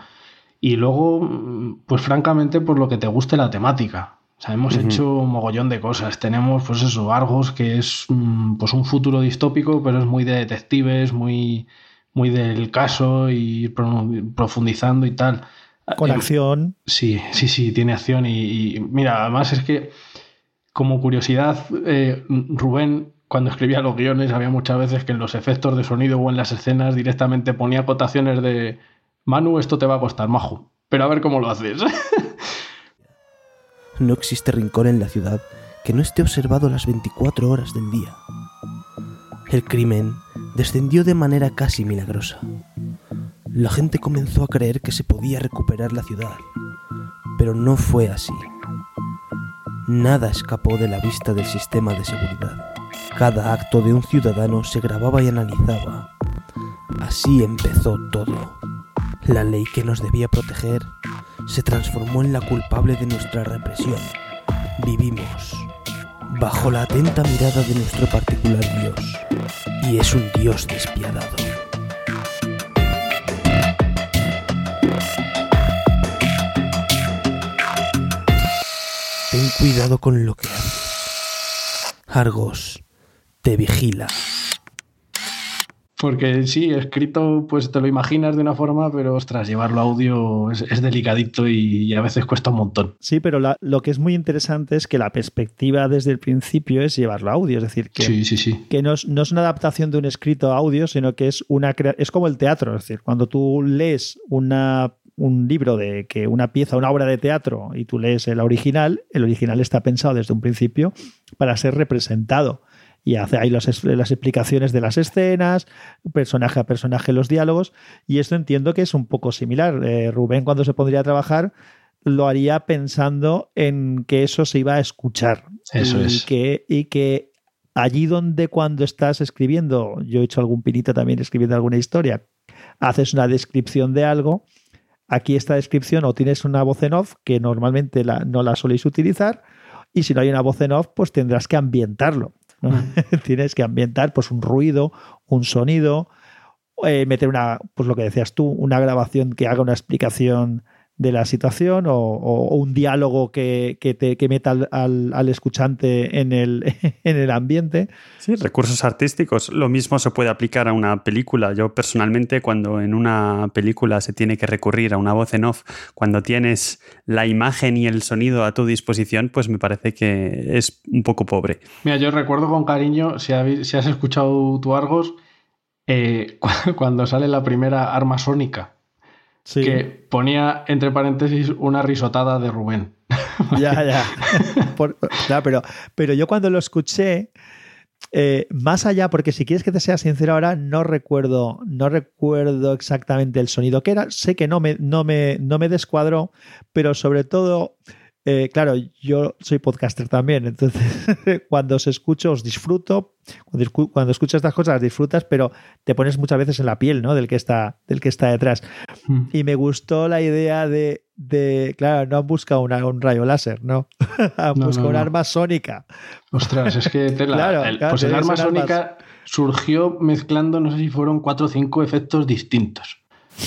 Y luego, pues francamente, por lo que te guste la temática. O sea, hemos uh -huh. hecho un mogollón de cosas. Tenemos, pues eso, Argos, que es pues un futuro distópico, pero es muy de detectives, muy, muy del caso y profundizando y tal. Con acción. Sí, sí, sí, tiene acción. Y, y mira, además es que, como curiosidad, eh, Rubén, cuando escribía los guiones, había muchas veces que en los efectos de sonido o en las escenas directamente ponía acotaciones de Manu, esto te va a costar, majo. Pero a ver cómo lo haces. no existe rincón en la ciudad que no esté observado las 24 horas del día. El crimen descendió de manera casi milagrosa. La gente comenzó a creer que se podía recuperar la ciudad, pero no fue así. Nada escapó de la vista del sistema de seguridad. Cada acto de un ciudadano se grababa y analizaba. Así empezó todo. La ley que nos debía proteger se transformó en la culpable de nuestra represión. Vivimos bajo la atenta mirada de nuestro particular Dios, y es un Dios despiadado. Cuidado con lo que haces. Argos te vigila. Porque sí, escrito, pues te lo imaginas de una forma, pero ostras, llevarlo a audio es, es delicadito y, y, a veces cuesta un montón. Sí, pero la, lo que es muy interesante es que la perspectiva desde el principio es llevarlo a audio. Es decir, que, sí, sí, sí. que no, es, no, es, una adaptación de un escrito a audio, sino que es una es como el teatro. Es decir, cuando tú lees una un libro de que una pieza, una obra de teatro y tú lees el original, el original está pensado desde un principio para ser representado y hace ahí las, las, explicaciones de las escenas, personaje a personaje los diálogos, y esto entiendo que es un poco similar. Eh, Rubén cuando se pondría a trabajar lo haría pensando en que eso se iba a escuchar. Eso y es. Que, y que allí donde cuando estás escribiendo, yo he hecho algún pinito también escribiendo alguna historia, haces una descripción de algo, aquí esta descripción o tienes una voz en off que normalmente la, no la soléis utilizar, y si no hay una voz en off, pues tendrás que ambientarlo. ¿no? Mm. Tienes que ambientar pues, un ruido, un sonido, eh, meter una, pues lo que decías tú, una grabación que haga una explicación de la situación o, o, o un diálogo que, que, te, que meta al, al, al, escuchante en el, en el ambiente. Sí, recursos artísticos. Lo mismo se puede aplicar a una película. Yo personalmente cuando en una película se tiene que recurrir a una voz en off, cuando tienes la imagen y el sonido a tu disposición, pues me parece que es un poco pobre. Mira, yo recuerdo con cariño, si, habéis, si has escuchado tu Argos, eh, cuando sale la primera arma sónica sí. que ponía entre paréntesis una risotada de Rubén. Ya, ya. Por, ya pero, pero yo cuando lo escuché, eh, más allá, porque si quieres que te sea sincero ahora, no recuerdo, no recuerdo exactamente el sonido que era. Sé que no me, no me, no me descuadró, pero sobre todo. Eh, claro, yo soy podcaster también, entonces cuando os escucho os disfruto, cuando, cuando escuchas estas cosas las disfrutas, pero te pones muchas veces en la piel ¿no? del, que está, del que está detrás. Mm. Y me gustó la idea de, de claro, no han buscado una, un rayo láser, ¿no? han no, buscado no, un arma sónica. Ostras, es que claro, el, claro, pues el arma sónica armas... surgió mezclando, no sé si fueron cuatro o cinco efectos distintos.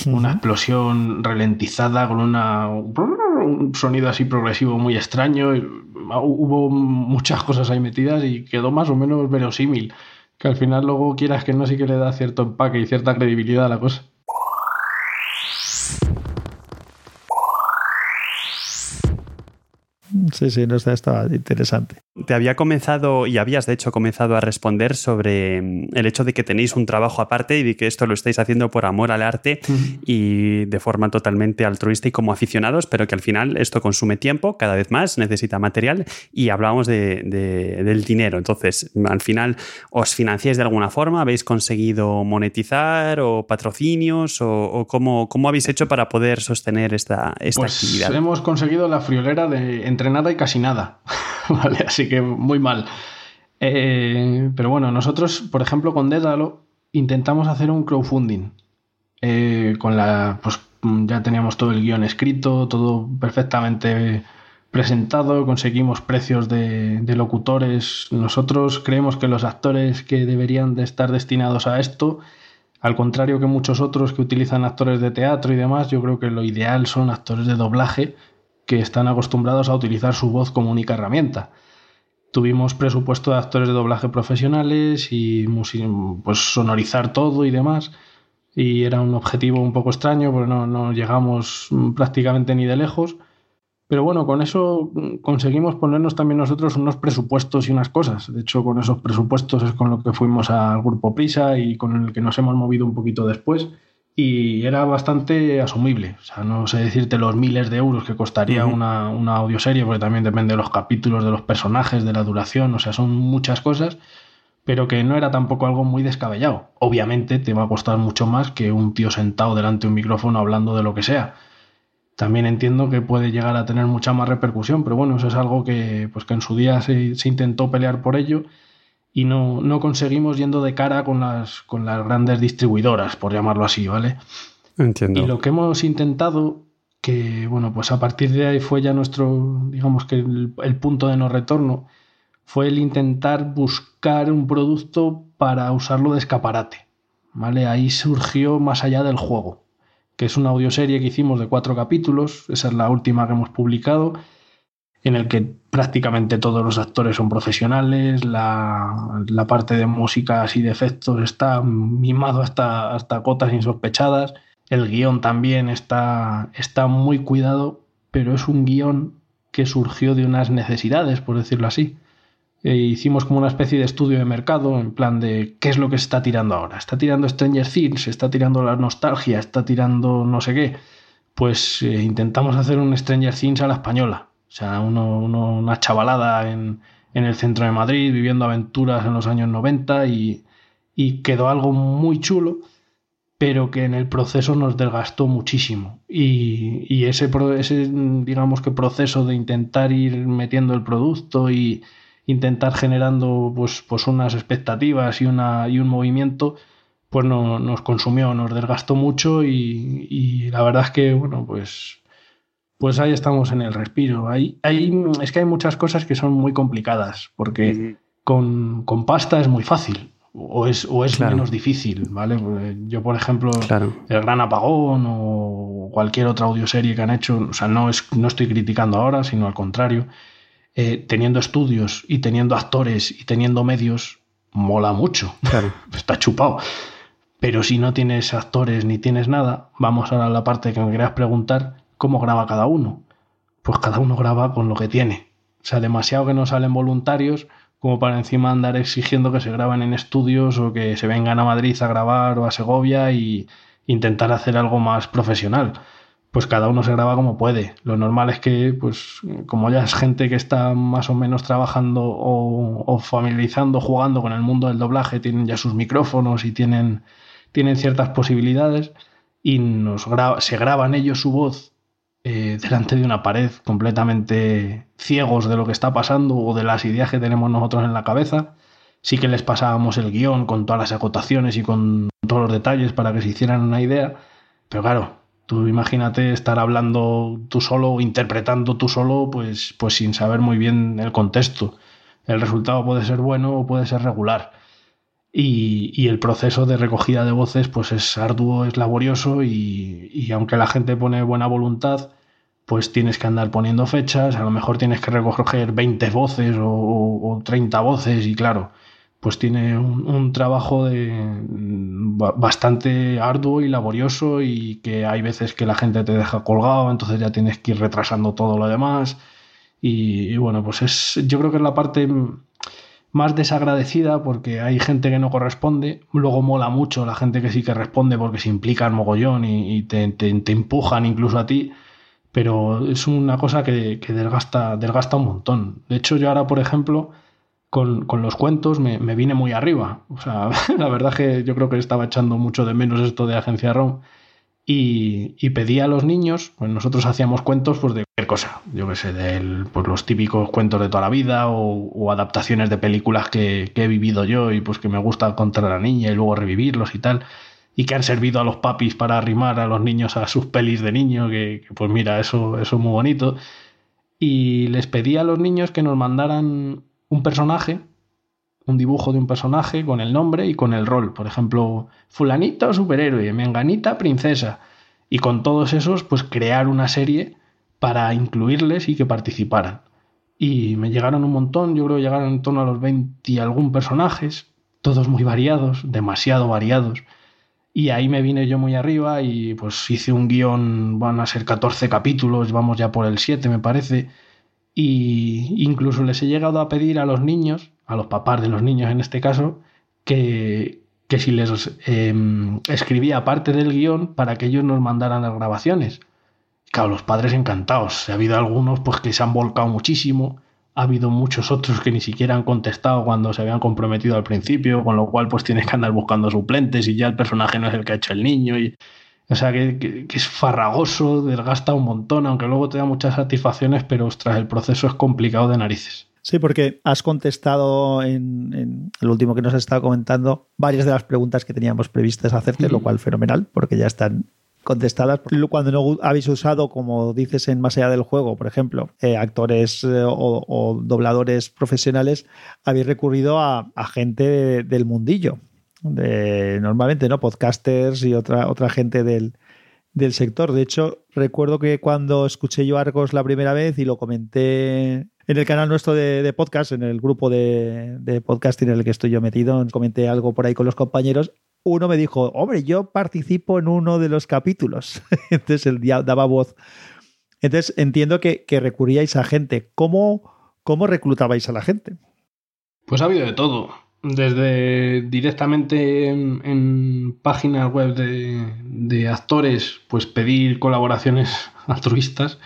Una explosión ralentizada con una, un sonido así progresivo muy extraño. Hubo muchas cosas ahí metidas y quedó más o menos verosímil. Que al final luego quieras que no sí que le da cierto empaque y cierta credibilidad a la cosa. Sí, sí, no está, estaba interesante. Te había comenzado y habías de hecho comenzado a responder sobre mm, el hecho de que tenéis un trabajo aparte y de que esto lo estáis haciendo por amor al arte y de forma totalmente altruista y como aficionados, pero que al final esto consume tiempo, cada vez más, necesita material y hablábamos de, del dinero. Entonces, al final, ¿os financiáis de alguna forma? ¿Habéis conseguido monetizar o patrocinios o, cómo, cómo, habéis hecho para poder sostener esta, esta pues actividad? Hemos conseguido la friolera de entre y casi nada. ¿Vale? Así que muy mal. Eh, pero bueno, nosotros, por ejemplo, con Dédalo intentamos hacer un crowdfunding. Eh, con la. Pues ya teníamos todo el guion escrito, todo perfectamente presentado, conseguimos precios de, de, locutores. Nosotros creemos que los actores que deberían de estar destinados a esto, al contrario que muchos otros que utilizan actores de teatro y demás, yo creo que lo ideal son actores de doblaje que están acostumbrados a utilizar su voz como única herramienta. Tuvimos presupuesto de actores de doblaje profesionales y pues sonorizar todo y demás. Y era un objetivo un poco extraño porque no, no llegamos prácticamente ni de lejos. Pero bueno, con eso conseguimos ponernos también nosotros unos presupuestos y unas cosas. De hecho, con esos presupuestos es con lo que fuimos al grupo Prisa y con el que nos hemos movido un poquito después y era bastante asumible. O sea, no sé decirte los miles de euros que costaría una, una audioserie, porque también depende de los capítulos, de los personajes, de la duración, o sea, son muchas cosas, pero que no era tampoco algo muy descabellado. Obviamente te va a costar mucho más que un tío sentado delante de un micrófono hablando de lo que sea. También entiendo que puede llegar a tener mucha más repercusión, pero bueno, eso es algo que, pues que en su día se, se intentó pelear por ello y no, no, conseguimos yendo de cara con las, con las grandes distribuidoras, por llamarlo así, ¿vale? Entiendo. Y lo que hemos intentado, que bueno, pues a partir de ahí fue ya nuestro, digamos que el, el punto de no retorno, fue el intentar buscar un producto para usarlo de escaparate, ¿vale? Ahí surgió más allá del juego, que es una audioserie que hicimos de cuatro capítulos, esa es la última que hemos publicado, en el que prácticamente todos los actores son profesionales, la, parte de músicas y de efectos está mimado hasta, hasta cotas insospechadas, el guion también está, está muy cuidado, pero es un guion que surgió de unas necesidades, por decirlo así. E hicimos como una especie de estudio de mercado, en plan de qué es lo que se está tirando ahora. Está tirando Stranger Things, está tirando la nostalgia, está tirando no sé qué. Pues eh, intentamos hacer un Stranger Things a la española sea, uno, una chavalada en, en, el centro de Madrid viviendo aventuras en los años 90 y, y quedó algo muy chulo, pero que en el proceso nos desgastó muchísimo. Y, y ese, ese, digamos que proceso de intentar ir metiendo el producto y intentar generando pues, pues unas expectativas y, una, y un movimiento, pues no, nos consumió, nos desgastó mucho y, y la verdad es que, bueno, pues pues ahí estamos en el respiro. Hay, hay, es que hay muchas cosas que son muy complicadas, porque con, con, pasta es muy fácil, o es, o es menos difícil, ¿vale? Pues, yo, por ejemplo, El Gran Apagón o cualquier otra audioserie que han hecho, o sea, no, es, no estoy criticando ahora, sino al contrario, eh, teniendo estudios y teniendo actores y teniendo medios, mola mucho. Claro. Está chupado. Pero si no tienes actores ni tienes nada, vamos ahora a la parte que me querías preguntar, ¿Cómo graba cada uno? Pues cada uno graba con lo que tiene. O sea, demasiado que no salen voluntarios como para encima andar exigiendo que se graben en estudios o que se vengan a Madrid a grabar o a Segovia y intentar hacer algo más profesional. Pues cada uno se graba como puede. Lo normal es que, pues, como ya es gente que está más o menos trabajando o, o familiarizando, jugando con el mundo del doblaje, tienen ya sus micrófonos y tienen, tienen ciertas posibilidades y nos se graban ellos su voz eh, delante de una pared completamente ciegos de lo que está pasando o de las ideas que tenemos nosotros en la cabeza. Sí que les pasábamos el guion con todas las acotaciones y con todos los detalles para que se hicieran una idea, pero claro, tú imagínate estar hablando tú solo interpretando tú solo, pues, pues sin saber muy bien el contexto. El resultado puede ser bueno o puede ser regular. Y, el proceso de recogida de voces pues es arduo, es laborioso y, aunque la gente pone buena voluntad, pues tienes que andar poniendo fechas, a lo mejor tienes que recoger 20 voces o, 30 voces y claro, pues tiene un, trabajo de, bastante arduo y laborioso y que hay veces que la gente te deja colgado, entonces ya tienes que ir retrasando todo lo demás. Y, y bueno, pues es yo creo que es la parte más desagradecida porque hay gente que no corresponde, luego mola mucho la gente que sí que responde porque se implica en mogollón y, te, te, empujan incluso a ti, pero es una cosa que, que, desgasta, desgasta un montón. De hecho, yo ahora, por ejemplo, con, con los cuentos me, me, vine muy arriba. O sea, la verdad que yo creo que estaba echando mucho de menos esto de Agencia ROM y, pedía a los niños, pues nosotros hacíamos cuentos pues de cualquier cosa, yo que sé, de pues los típicos cuentos de toda la vida o, adaptaciones de películas que, he vivido yo y pues que me gusta contar a la niña y luego revivirlos y tal, y que han servido a los papis para arrimar a los niños a sus pelis de niño, que, pues mira, eso, eso es muy bonito. Y les pedía a los niños que nos mandaran un personaje un dibujo de un personaje con el nombre y con el rol. Por ejemplo, fulanito superhéroe, menganita princesa. Y con todos esos, pues crear una serie para incluirles y que participaran. Y me llegaron un montón, yo creo que llegaron en torno a los 20 y algún personajes, todos muy variados, demasiado variados. Y ahí me vine yo muy arriba y pues hice un guion, van a ser 14 capítulos, vamos ya por el 7 me parece. Y incluso les he llegado a pedir a los niños a los papás de los niños en este caso, que, que si les em, escribía parte del guion para que ellos nos mandaran las grabaciones. Claro, los padres encantados. Ha habido algunos pues que se han volcado muchísimo. Ha habido muchos otros que ni siquiera han contestado cuando se habían comprometido al principio, con lo cual pues tienes que andar buscando suplentes y ya el personaje no es el que ha hecho el niño. Y, o sea que, que, es farragoso, desgasta un montón, aunque luego te da muchas satisfacciones, pero ostras, el proceso es complicado de narices. Sí, porque has contestado en, el último que nos has estado comentando varias de las preguntas que teníamos previstas hacerte, lo cual fenomenal, porque ya están contestadas. Cuando no habéis usado, como dices en Más allá del juego, por ejemplo, eh, actores eh, o, dobladores profesionales, habéis recurrido a, gente del mundillo. De, normalmente, ¿no? Podcasters y otra, otra gente del, del sector. De hecho, recuerdo que cuando escuché yo Argos la primera vez y lo comenté en el canal nuestro de, podcast, en el grupo de, de, podcasting en el que estoy yo metido, comenté algo por ahí con los compañeros. Uno me dijo, hombre, yo participo en uno de los capítulos. Entonces él daba voz. Entonces entiendo que, recurríais a gente. ¿Cómo, ¿Cómo reclutabais a la gente? Pues ha habido de todo. Desde directamente en, páginas web de, de, actores, pues pedir colaboraciones altruistas,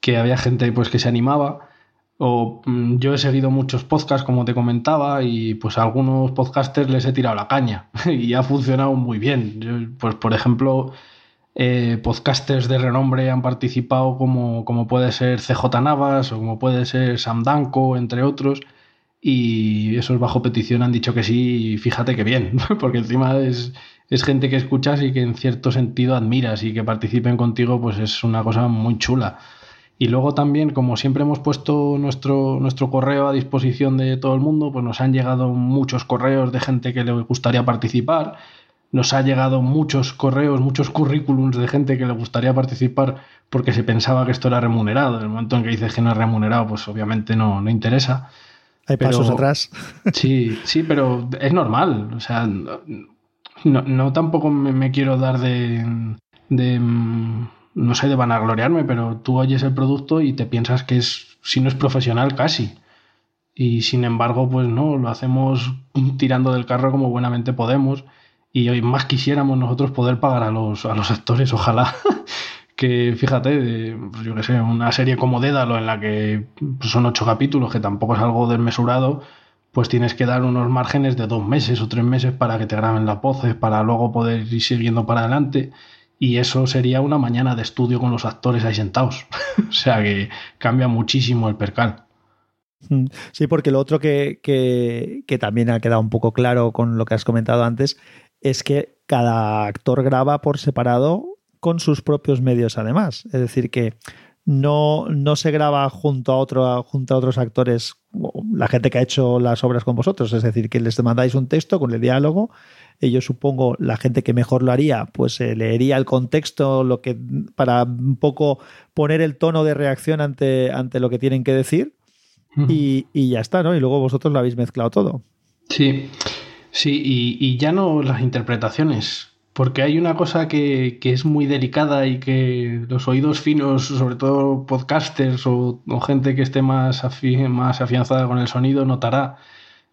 que había gente pues que se animaba o mm, yo he seguido muchos podcasts, como te comentaba, y pues a algunos podcasters les he tirado la caña y ha funcionado muy bien. pues por ejemplo, eh, podcasters de renombre han participado como, como puede ser CJ Navas o como puede ser Sam Danko, entre otros, y esos bajo petición han dicho que sí, y fíjate que bien, porque encima es, es gente que escuchas y que en cierto sentido admiras y que participen contigo, pues es una cosa muy chula. Y luego también, como siempre hemos puesto nuestro, nuestro correo a disposición de todo el mundo, pues nos han llegado muchos correos de gente que le gustaría participar. Nos ha llegado muchos correos, muchos currículums de gente que le gustaría participar porque se pensaba que esto era remunerado. En el momento en que dices que no es remunerado, pues obviamente no, no interesa. Hay pasos atrás. Sí, sí, pero es normal. O sea, no, no tampoco me, quiero dar de, de no sé de vanagloriarme, pero tú oyes el producto y te piensas que es, si no es profesional, casi. Y sin embargo, pues no, lo hacemos tirando del carro como buenamente podemos. Y hoy más quisiéramos nosotros poder pagar a los, a los actores, ojalá. que fíjate, pues yo que sé, una serie como Dédalo en la que pues son ocho capítulos, que tampoco es algo desmesurado, pues tienes que dar unos márgenes de dos meses o tres meses para que te graben las voces, para luego poder ir siguiendo para adelante y eso sería una mañana de estudio con los actores ahí sentados. o sea que cambia muchísimo el percal. Mm, sí, porque lo otro que, que, también ha quedado un poco claro con lo que has comentado antes es que cada actor graba por separado con sus propios medios además. Es decir, que no, no se graba junto a, otro, junto a otros actores, la gente que ha hecho las obras con vosotros, es decir, que les mandáis un texto con el diálogo, ellos supongo, la gente que mejor lo haría, pues eh, leería el contexto lo que, para un poco poner el tono de reacción ante, ante lo que tienen que decir y, y, ya está, ¿no? Y luego vosotros lo habéis mezclado todo. Sí, sí, y, y ya no las interpretaciones porque hay una cosa que, que, es muy delicada y que los oídos finos, sobre todo podcasters o, gente que esté más, afi más afianzada con el sonido, notará.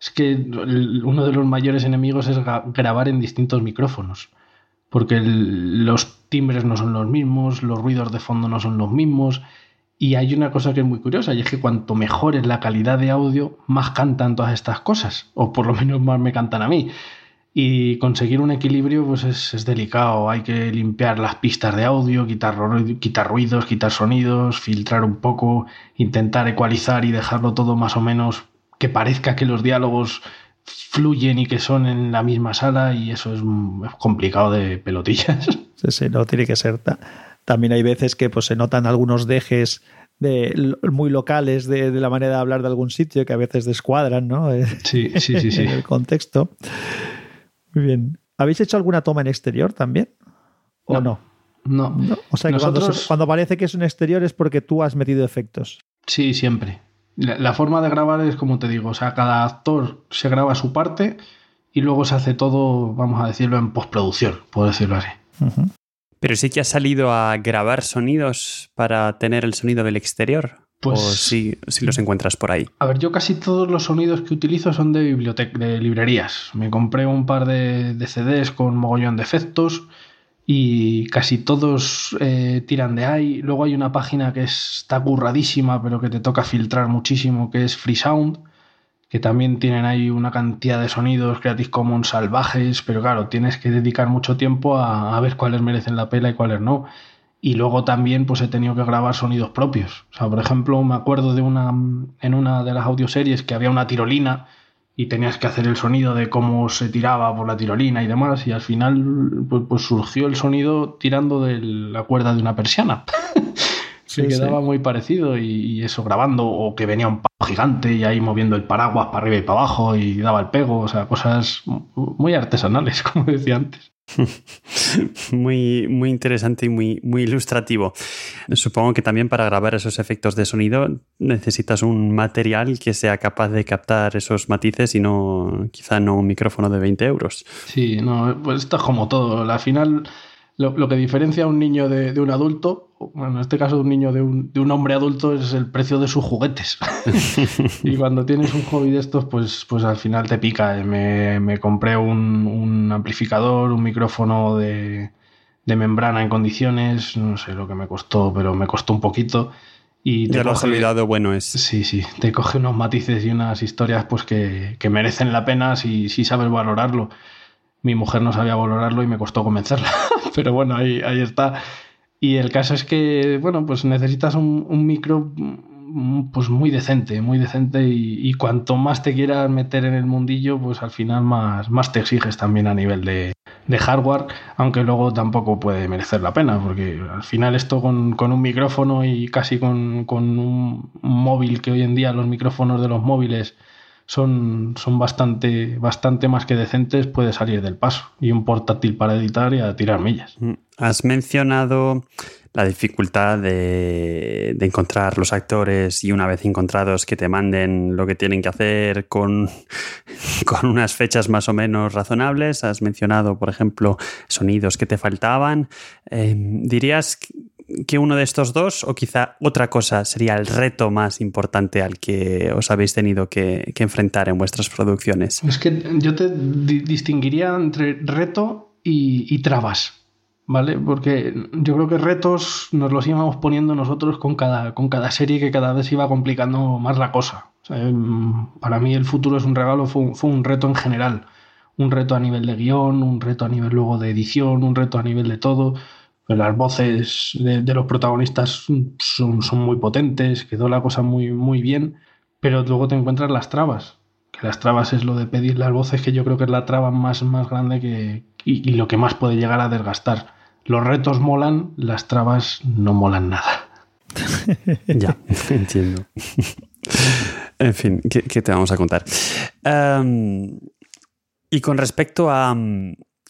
Es que uno de los mayores enemigos es grabar en distintos micrófonos. Porque los timbres no son los mismos, los ruidos de fondo no son los mismos. Y hay una cosa que es muy curiosa, y es que cuanto mejor es la calidad de audio, más cantan todas estas cosas. O por lo menos más me cantan a mí. Y conseguir un equilibrio pues es, es, delicado. Hay que limpiar las pistas de audio, quitar, quitar ruidos, quitar sonidos, filtrar un poco, intentar ecualizar y dejarlo todo más o menos que parezca que los diálogos fluyen y que son en la misma sala y eso es, complicado de pelotillas. Sí, sí, no tiene que ser. También hay veces que pues, se notan algunos dejes de, muy locales de, de, la manera de hablar de algún sitio que a veces descuadran, ¿no? Sí, sí, sí. sí. en el contexto. Muy bien. ¿Habéis hecho alguna toma en exterior también? ¿O no? No. no. no. O sea, que Nosotros... cuando, cuando, parece que es un exterior es porque tú has metido efectos. Sí, siempre. La, la, forma de grabar es como te digo, o sea, cada actor se graba su parte y luego se hace todo, vamos a decirlo, en postproducción, por decirlo así. Uh -huh. Pero sí que has salido a grabar sonidos para tener el sonido del exterior. Pues, o si, si, los encuentras por ahí. A ver, yo casi todos los sonidos que utilizo son de biblioteca, de librerías. Me compré un par de, de CDs con mogollón de efectos y casi todos eh, tiran de ahí. Luego hay una página que está curradísima, pero que te toca filtrar muchísimo, que es Freesound, que también tienen ahí una cantidad de sonidos Creative Commons salvajes, pero claro, tienes que dedicar mucho tiempo a, a ver cuáles merecen la pena y cuáles no y luego también pues he tenido que grabar sonidos propios. O sea, por ejemplo, me acuerdo de una en una de las audioseries que había una tirolina y tenías que hacer el sonido de cómo se tiraba por la tirolina y demás y al final pues, pues surgió el sonido tirando de la cuerda de una persiana. Se sí, quedaba sí. muy parecido y, y, eso grabando o que venía un pavo gigante y ahí moviendo el paraguas para arriba y para abajo y daba el pego, o sea, cosas muy artesanales, como decía antes. muy, muy interesante y muy, muy ilustrativo. Supongo que también para grabar esos efectos de sonido necesitas un material que sea capaz de captar esos matices y no, quizá no un micrófono de 20 euros. Sí, no, pues esto es como todo. Al final, lo, lo que diferencia a un niño de, de, un adulto, bueno, en este caso de un niño de un, de un hombre adulto, es el precio de sus juguetes. y cuando tienes un hobby de estos, pues, pues al final te pica. Me, me compré un, un, amplificador, un micrófono de, de, membrana en condiciones, no sé lo que me costó, pero me costó un poquito. Y te ya lo has olvidado, bueno es. Sí, sí, te coge unos matices y unas historias pues que, que merecen la pena si, si sabes valorarlo mi mujer no sabía valorarlo y me costó convencerla. Pero bueno, ahí, está. Y el caso es que, bueno, pues necesitas un, un micro pues muy decente, muy decente y, y, cuanto más te quieras meter en el mundillo, pues al final más, más te exiges también a nivel de, de hardware, aunque luego tampoco puede merecer la pena, porque al final esto con, con un micrófono y casi con, con un móvil, que hoy en día los micrófonos de los móviles son, son bastante, bastante más que decentes, puede salir del paso. Y un portátil para editar y a tirar millas. Has mencionado la dificultad de, de, encontrar los actores y una vez encontrados que te manden lo que tienen que hacer con, con unas fechas más o menos razonables. Has mencionado, por ejemplo, sonidos que te faltaban. Eh, ¿Dirías que uno de estos dos o quizá otra cosa sería el reto más importante al que os habéis tenido que, enfrentar en vuestras producciones? Es que yo te di distinguiría entre reto y, trabas, ¿vale? Porque yo creo que retos nos los íbamos poniendo nosotros con cada, con cada serie que cada vez iba complicando más la cosa. Sea, para mí el futuro es un regalo, fue, fue un reto en general. Un reto a nivel de guion, un reto a nivel luego de edición, un reto a nivel de todo las voces de, los protagonistas son, son muy potentes, quedó la cosa muy, muy bien, pero luego te encuentras las trabas, que las trabas es lo de pedir las voces, que yo creo que es la traba más, más grande que, y, lo que más puede llegar a desgastar. Los retos molan, las trabas no molan nada. ya, entiendo. en fin, ¿qué, te vamos a contar? Em, y con respecto a,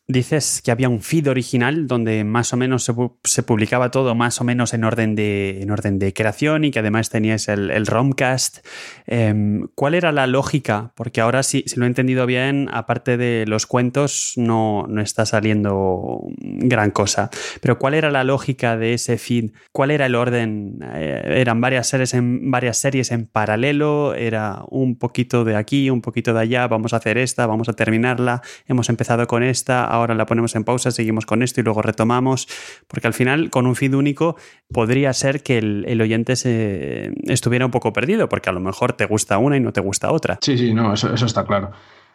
Dices que había un feed original donde más o menos se, publicaba todo más o menos en orden de, en orden de creación y que además tenías el, el Romcast. Em, ¿Cuál era la lógica? Porque ahora, si, si, lo he entendido bien, aparte de los cuentos, no, no está saliendo gran cosa. Pero ¿cuál era la lógica de ese feed? ¿Cuál era el orden? Eh, ¿Eran varias series, en, varias series en paralelo? ¿Era un poquito de aquí, un poquito de allá? Vamos a hacer esta, vamos a terminarla. Hemos empezado con esta ahora la ponemos en pausa, seguimos con esto y luego retomamos, porque al final con un feed único podría ser que el, oyente se estuviera un poco perdido, porque a lo mejor te gusta una y no te gusta otra. Sí, sí, no, eso, eso está claro.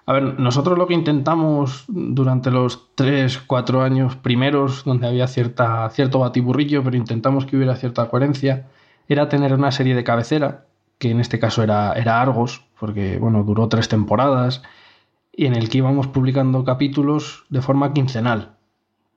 A ver, nosotros lo que intentamos durante los 3, 4 años primeros, donde había cierta, cierto batiburrillo, pero intentamos que hubiera cierta coherencia, era tener una serie de cabecera, que en este caso era, era Argos, porque bueno, duró tres temporadas y en el que íbamos publicando capítulos de forma quincenal.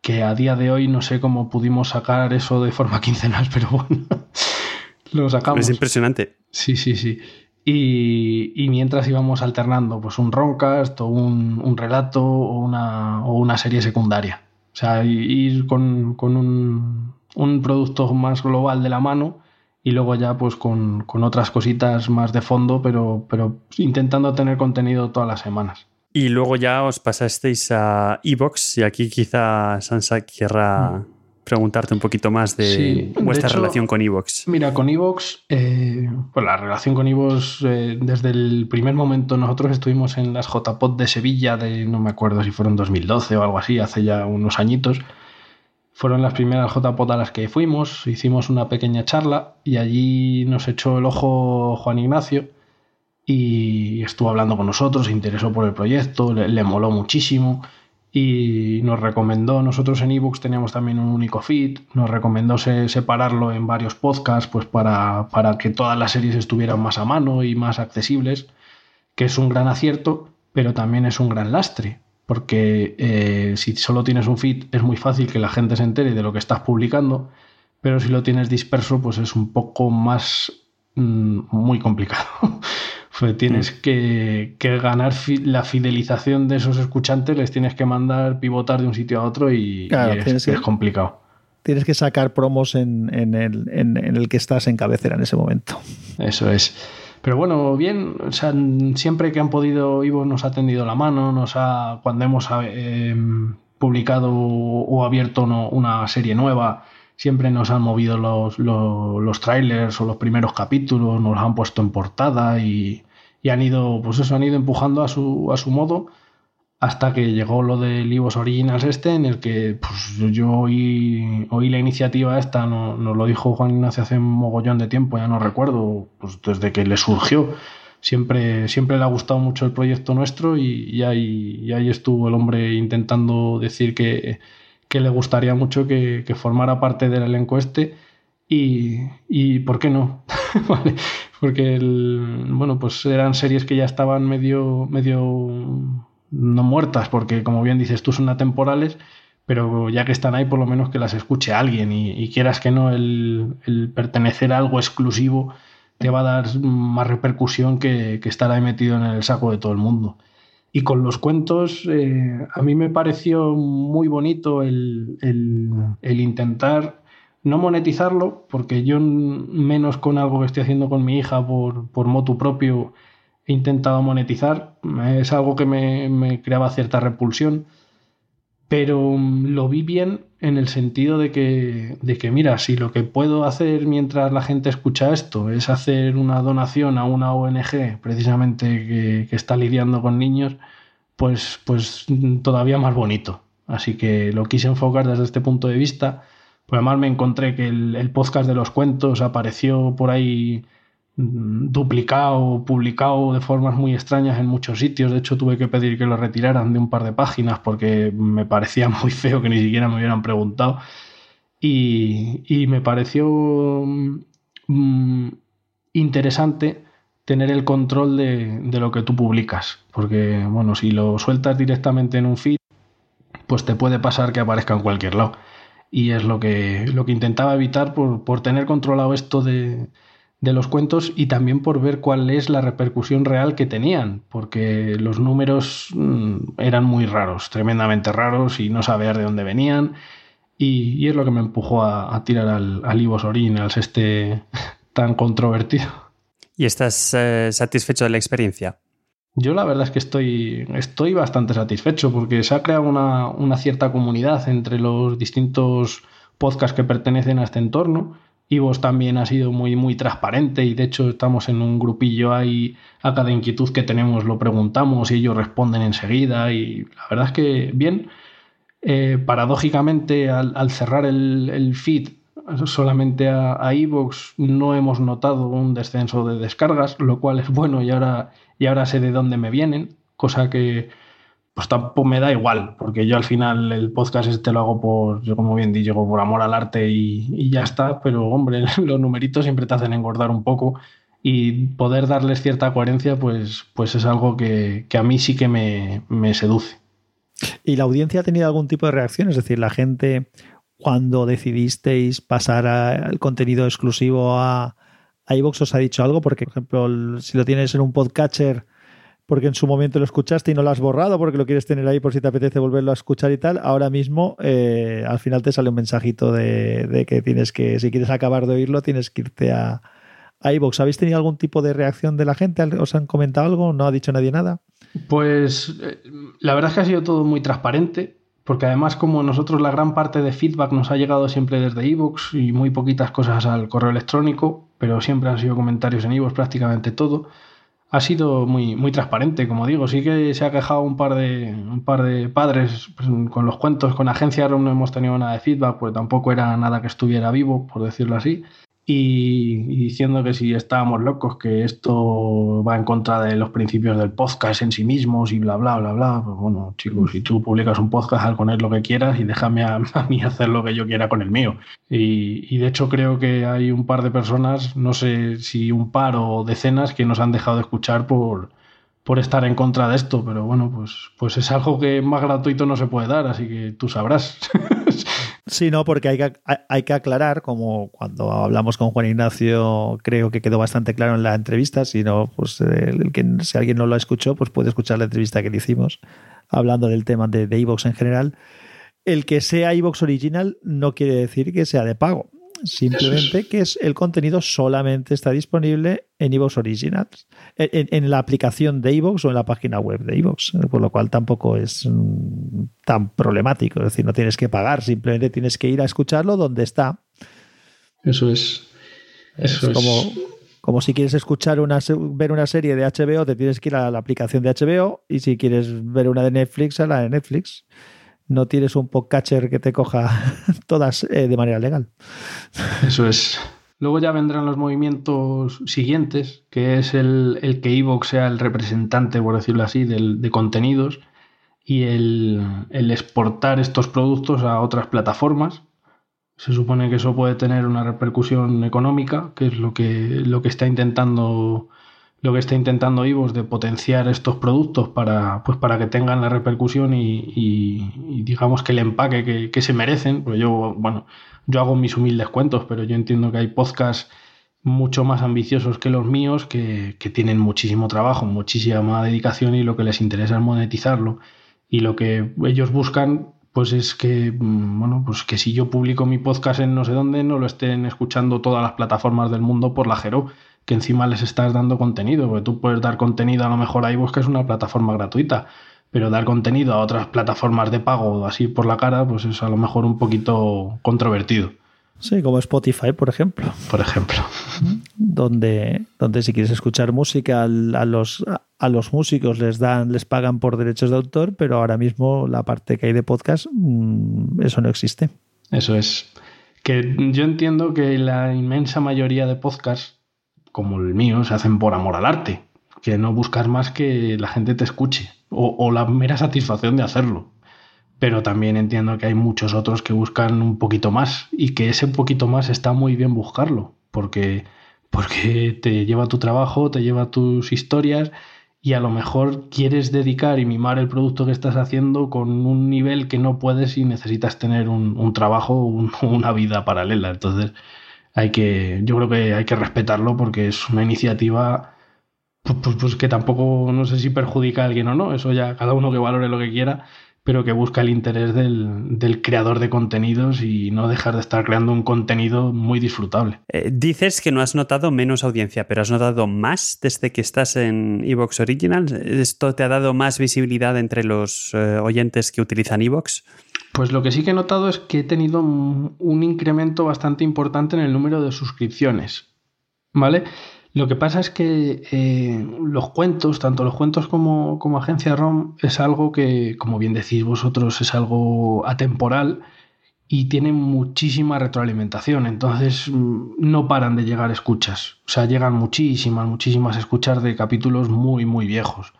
Que a día de hoy no sé cómo pudimos sacar eso de forma quincenal, pero bueno, lo sacamos. Es impresionante. Sí, sí, sí. Y, mientras íbamos alternando pues un roncast o un, relato o una, o una, serie secundaria. O sea, ir con, un, un, producto más global de la mano y luego ya pues con, con otras cositas más de fondo, pero, pero intentando tener contenido todas las semanas. Y luego ya os pasasteis a Evox y aquí quizá Sansa querrá mm. preguntarte un poquito más de vuestra relación con Evox. Mira, con Evox, eh, pues la relación con Evox eh, desde el primer momento nosotros estuvimos en las JPOT de Sevilla de no me acuerdo si fueron 2012 o algo así, hace ya unos añitos. Fueron las primeras JPOT a las que fuimos, hicimos una pequeña charla y allí nos echó el ojo Juan Ignacio y estuvo hablando con nosotros, se interesó por el proyecto, le, moló muchísimo y nos recomendó, nosotros en ebooks teníamos también un único feed, nos recomendó separarlo en varios podcasts pues para, para, que todas las series estuvieran más a mano y más accesibles, que es un gran acierto, pero también es un gran lastre, porque eh, si solo tienes un feed es muy fácil que la gente se entere de lo que estás publicando, pero si lo tienes disperso pues es un poco más muy complicado. Pues tienes mm. que, ganar la fidelización de esos escuchantes, les tienes que mandar pivotar de un sitio a otro y, es, complicado. Tienes que sacar promos en, el, en, el, que estás en cabecera en ese momento. Eso es. Pero bueno, bien, siempre que han podido, Ivo nos ha tendido la mano, nos ha, cuando hemos eh, publicado o abierto una serie nueva, siempre nos han movido los, los, trailers o los primeros capítulos, nos han puesto en portada y, y han ido, pues eso, han ido empujando a su, a su modo hasta que llegó lo del Ivos Originals este, en el que pues, yo oí, oí la iniciativa esta, nos no lo dijo Juan Ignacio hace un mogollón de tiempo, ya no recuerdo, pues desde que le surgió. Siempre, siempre le ha gustado mucho el proyecto nuestro y, ahí, ahí, estuvo el hombre intentando decir que, que le gustaría mucho que, que, formara parte del elenco este y, y ¿por qué no? vale porque bueno, pues eran series que ya estaban medio, medio no muertas, porque como bien dices tú son atemporales, pero ya que están ahí, por lo menos que las escuche alguien y, quieras que no, el, pertenecer a algo exclusivo te va a dar más repercusión que, estar ahí metido en el saco de todo el mundo. Y con los cuentos, eh, a mí me pareció muy bonito el, el intentar no monetizarlo, porque yo menos con algo que estoy haciendo con mi hija por, por motu propio he intentado monetizar. Es algo que me, creaba cierta repulsión. Pero lo vi bien en el sentido de que, de que, mira, si lo que puedo hacer mientras la gente escucha esto es hacer una donación a una ONG precisamente que, que está lidiando con niños, pues, pues todavía más bonito. Así que lo quise enfocar desde este punto de vista pues además me encontré que el, podcast de los cuentos apareció por ahí duplicado, publicado de formas muy extrañas en muchos sitios. De hecho, tuve que pedir que lo retiraran de un par de páginas porque me parecía muy feo que ni siquiera me hubieran preguntado. Y, me pareció mm, interesante tener el control de, de, lo que tú publicas. Porque, bueno, si lo sueltas directamente en un feed, pues te puede pasar que aparezca en cualquier lado. y es lo que, lo que intentaba evitar por, por tener controlado esto de, de los cuentos y también por ver cuál es la repercusión real que tenían, porque los números mm, eran muy raros, tremendamente raros y no saber de dónde venían. Y, es lo que me empujó a, tirar al, al Ivo este tan controvertido. ¿Y estás eh, satisfecho de la experiencia? Yo la verdad es que estoy, estoy bastante satisfecho porque se ha creado una, una cierta comunidad entre los distintos podcasts que pertenecen a este entorno Ivos también ha sido muy, muy transparente y de hecho estamos en un grupillo ahí, a cada inquietud que tenemos lo preguntamos y ellos responden enseguida y la verdad es que bien. Eh, paradójicamente al, cerrar el, feed solamente a Evox no hemos notado un descenso de descargas, lo cual es bueno y ahora, y ahora sé de dónde me vienen, cosa que pues tampoco me da igual, porque yo al final el podcast este lo hago por, yo como bien digo, por amor al arte y, ya está, pero hombre, los numeritos siempre te hacen engordar un poco y poder darles cierta coherencia, pues, pues es algo que, a mí sí que me, seduce. ¿Y la audiencia ha tenido algún tipo de reacción? Es decir, la gente cuando decidisteis pasar al contenido exclusivo a, a iVoox os ha dicho algo, porque por ejemplo, si lo tienes en un podcatcher porque en su momento lo escuchaste y no lo has borrado porque lo quieres tener ahí por si te apetece volverlo a escuchar y tal, ahora mismo eh, al final te sale un mensajito de, que tienes que, si quieres acabar de oírlo, tienes que irte a, a iVoox. ¿Habéis tenido algún tipo de reacción de la gente? ¿Os han comentado algo? ¿No ha dicho nadie nada? Pues eh, la verdad es que ha sido todo muy transparente. Porque además, como nosotros la gran parte de feedback nos ha llegado siempre desde iVoox y muy poquitas cosas al correo electrónico, pero siempre han sido comentarios en iVoox prácticamente todo ha sido muy, muy transparente, como digo. Sí que se ha quejado un par de, un par de padres pues, con los cuentos. Con Agencia no hemos tenido nada de feedback, pues tampoco era nada que estuviera vivo, por decirlo así y, diciendo que si estábamos locos, que esto va en contra de los principios del podcast en sí mismos y bla, bla, bla, bla. Pues bueno, chicos, si tú publicas un podcast, haz con él lo que quieras y déjame a, mí hacer lo que yo quiera con el mío. Y, y, de hecho creo que hay un par de personas, no sé si un par o decenas, que nos han dejado de escuchar por, por estar en contra de esto, pero bueno, pues, pues es algo que más gratuito no se puede dar, así que tú sabrás. Sí, no, porque hay que, hay que aclarar, como cuando hablamos con Juan Ignacio, creo que quedó bastante claro en la entrevista, si no, pues el, que, si alguien no lo escuchó, pues puede escuchar la entrevista que le hicimos, hablando del tema de, de en general. El que sea iVox original no quiere decir que sea de pago. Simplemente que es el contenido solamente está disponible en iVoox Originals, en, la aplicación de iVoox o en la página web de iVoox, por lo cual tampoco es mm, tan problemático. Es decir, no tienes que pagar, simplemente tienes que ir a escucharlo donde está. Eso es. Eso es, Como, como si quieres escuchar una, ver una serie de HBO, te tienes que ir a la aplicación de HBO y si quieres ver una de Netflix, a la de Netflix no tienes un podcatcher que te coja todas eh, de manera legal. Eso es. Luego ya vendrán los movimientos siguientes, que es el, que Evox sea el representante, por decirlo así, del, de contenidos y el, el, exportar estos productos a otras plataformas. Se supone que eso puede tener una repercusión económica, que es lo que, lo que está intentando lo que está intentando Ivos de potenciar estos productos para, pues para que tengan la repercusión y, digamos que el empaque que, se merecen. Pues yo, bueno, yo hago mis humildes cuentos, pero yo entiendo que hay podcasts mucho más ambiciosos que los míos que, que tienen muchísimo trabajo, muchísima dedicación y lo que les interesa es monetizarlo. Y lo que ellos buscan pues es que, mm, bueno, pues que si yo publico mi podcast en no sé dónde, no lo estén escuchando todas las plataformas del mundo por la Jero que encima les estás dando contenido, porque tú puedes dar contenido a lo mejor a iVoox, que es una plataforma gratuita, pero dar contenido a otras plataformas de pago así por la cara, pues es a lo mejor un poquito controvertido. Sí, como Spotify, por ejemplo. Por ejemplo. Donde, donde si quieres escuchar música, a los, a los músicos les dan, les pagan por derechos de autor, pero ahora mismo la parte que hay de podcast, mm, eso no existe. Eso es. Que yo entiendo que la inmensa mayoría de podcasts como el mío se hacen por amor al arte, que no buscas más que la gente te escuche o, la mera satisfacción de hacerlo. Pero también entiendo que hay muchos otros que buscan un poquito más y que ese poquito más está muy bien buscarlo, porque, porque te lleva tu trabajo, te lleva tus historias y a lo mejor quieres dedicar y mimar el producto que estás haciendo con un nivel que no puedes y necesitas tener un, trabajo, una vida paralela. Entonces, hay que, yo creo que hay que respetarlo porque es una iniciativa pues, pues, pues que tampoco no sé si perjudica a alguien o no, eso ya cada uno que valore lo que quiera, pero que busca el interés del, creador de contenidos y no dejar de estar creando un contenido muy disfrutable. Eh, dices que no has notado menos audiencia, pero has notado más desde que estás en Evox Originals. ¿Esto te ha dado más visibilidad entre los eh, oyentes que utilizan Evox? Pues lo que sí que he notado es que he tenido un incremento bastante importante en el número de suscripciones. ¿Vale? Lo que pasa es que eh, los cuentos, tanto los cuentos como, como Agencia ROM, es algo que, como bien decís vosotros, es algo atemporal y tiene muchísima retroalimentación. Entonces mm, no paran de llegar escuchas. O sea, llegan muchísimas, muchísimas escuchas de capítulos muy, muy viejos.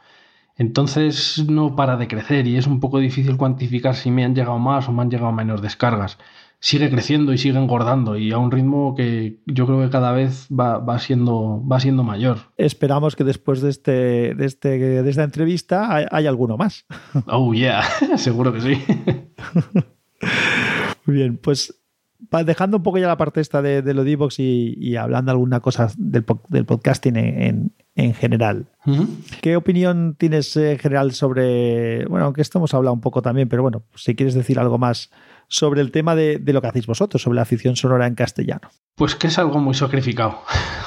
Entonces no para de crecer y es un poco difícil cuantificar si me han llegado más o me han llegado menos descargas sigue creciendo y sigue engordando y a un ritmo que yo creo que cada vez va, siendo, va siendo mayor. Esperamos que después de, este, de, este, de esta entrevista haya alguno más. Oh, yeah, seguro que sí. Muy bien, pues dejando un poco ya la parte esta de, de lo de y, hablando alguna cosa del, podcasting en, en general. ¿Qué opinión tienes en general sobre, bueno, aunque esto hemos hablado un poco también, pero bueno, si quieres decir algo más sobre el tema de, lo que hacéis vosotros, sobre la afición sonora en castellano. Pues que es algo muy sacrificado.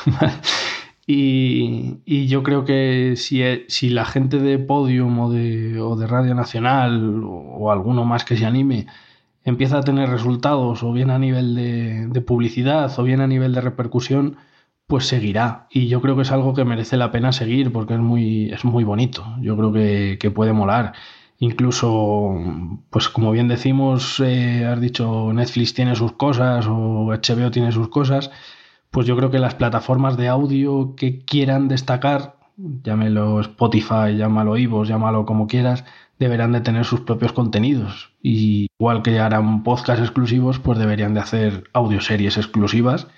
y, yo creo que si, si, la gente de Podium o de, o de Radio Nacional o, alguno más que se anime empieza a tener resultados o bien a nivel de, publicidad o bien a nivel de repercusión, pues seguirá. Y yo creo que es algo que merece la pena seguir porque es muy, es muy bonito. Yo creo que, que puede molar. Incluso, pues como bien decimos, eh, has dicho Netflix tiene sus cosas o HBO tiene sus cosas, pues yo creo que las plataformas de audio que quieran destacar, llámelo Spotify, llámalo Ivo, llámalo como quieras, deberán de tener sus propios contenidos. Y igual que harán podcast exclusivos, pues deberían de hacer audioseries exclusivas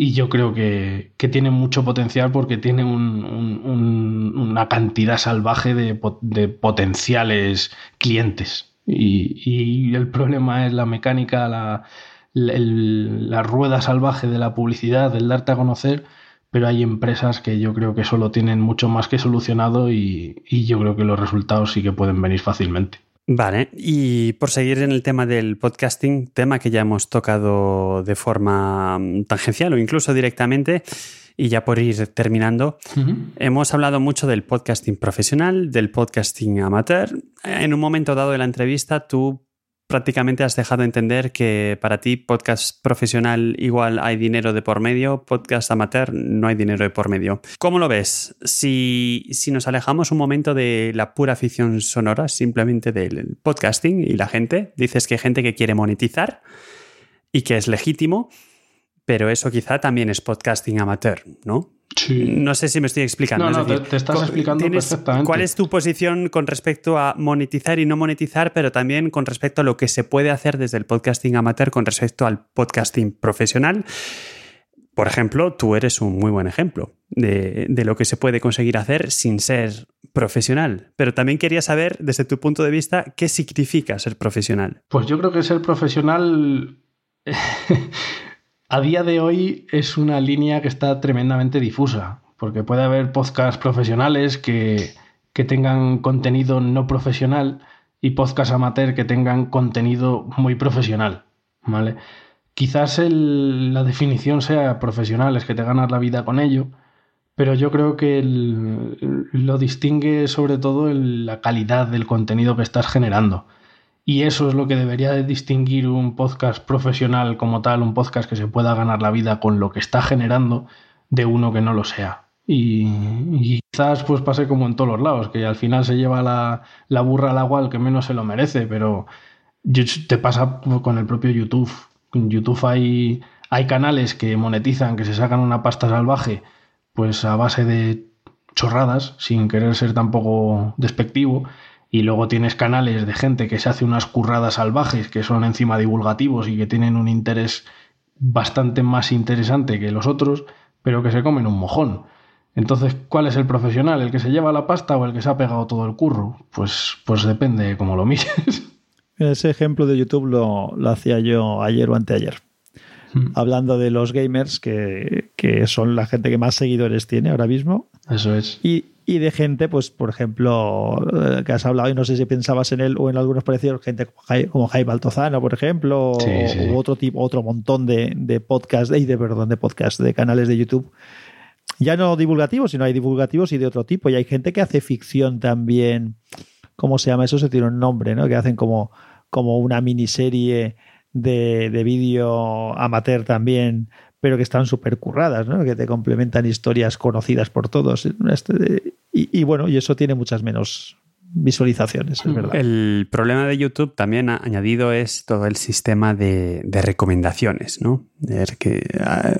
y yo creo que, tiene mucho potencial porque tiene una cantidad salvaje de, potenciales clientes. Y, el problema es la mecánica, la, la, rueda salvaje de la publicidad, del darte a conocer, pero hay empresas que yo creo que solo tienen mucho más que solucionado y yo creo que los resultados sí que pueden venir fácilmente. Vale, y por seguir en el tema del podcasting, tema que ya hemos tocado de forma mm, tangencial o incluso directamente, y ya por ir terminando, hemos hablado mucho del podcasting profesional, del podcasting amateur. En un momento dado de la entrevista, tú prácticamente has dejado entender que para ti podcast profesional igual hay dinero de por medio, podcast amateur no hay dinero de por medio. ¿Cómo lo ves? Si, si nos alejamos un momento de la pura afición sonora, simplemente del podcasting y la gente, dices que hay gente que quiere monetizar y que es legítimo, pero eso quizá también es podcasting amateur, ¿no? No sé si me estoy explicando. No, no, te, estás explicando perfectamente. ¿Cuál es tu posición con respecto a monetizar y no monetizar, pero también con respecto a lo que se puede hacer desde el podcasting amateur con respecto al podcasting profesional? Por ejemplo, tú eres un muy buen ejemplo de, de, lo que se puede conseguir hacer sin ser profesional. Pero también quería saber, desde tu punto de vista, qué significa ser profesional. Pues yo creo que ser profesional A día de hoy es una línea que está tremendamente difusa, porque puede haber podcasts profesionales que, tengan contenido no profesional y podcasts amateur que tengan contenido muy profesional, ¿vale? Quizás la definición sea profesional, es que te ganas la vida con ello, pero yo creo que lo distingue sobre todo la calidad del contenido que estás generando. Y eso es lo que debería de distinguir un podcast profesional como tal, un podcast que se pueda ganar la vida con lo que está generando, de uno que no lo sea. Y, quizás pues pase como en todos los lados, que al final se lleva la, la burra al agua al que menos se lo merece, pero te pasa con el propio YouTube. En YouTube hay, hay canales que monetizan, que se sacan una pasta salvaje, pues a base de chorradas, sin querer ser tampoco despectivo, y luego tienes canales de gente que se hace unas curradas salvajes que son encima divulgativos y que tienen un interés bastante más interesante que los otros, pero que se comen un mojón. Entonces, ¿cuál es el profesional? ¿El que se lleva la pasta o el que se ha pegado todo el curro? Pues, pues depende cómo lo mires. Ese ejemplo de YouTube lo, lo hacía yo ayer o anteayer. Hmm. Hablando de los gamers, que, que, son la gente que más seguidores tiene ahora mismo. Eso es. Y, y de gente, pues, por ejemplo, eh, que has hablado y no sé si pensabas en él o en algunos parecidos, gente como Jaime Altozano, por ejemplo, o, u otro tipo, otro montón de, de podcasts, de, de, perdón, de podcasts, de canales de YouTube. Ya no divulgativos, sino hay divulgativos y de otro tipo. Y hay gente que hace ficción también. ¿Cómo se llama? Eso se tiene un nombre, ¿no? Que hacen como, como una miniserie de, de vídeo amateur también, pero que están súper curradas, ¿no? que te complementan historias conocidas por todos. Este, y, y, bueno, y eso tiene muchas menos visualizaciones, es verdad. El problema de YouTube también ha añadido es todo el sistema de, de recomendaciones, ¿no? Que,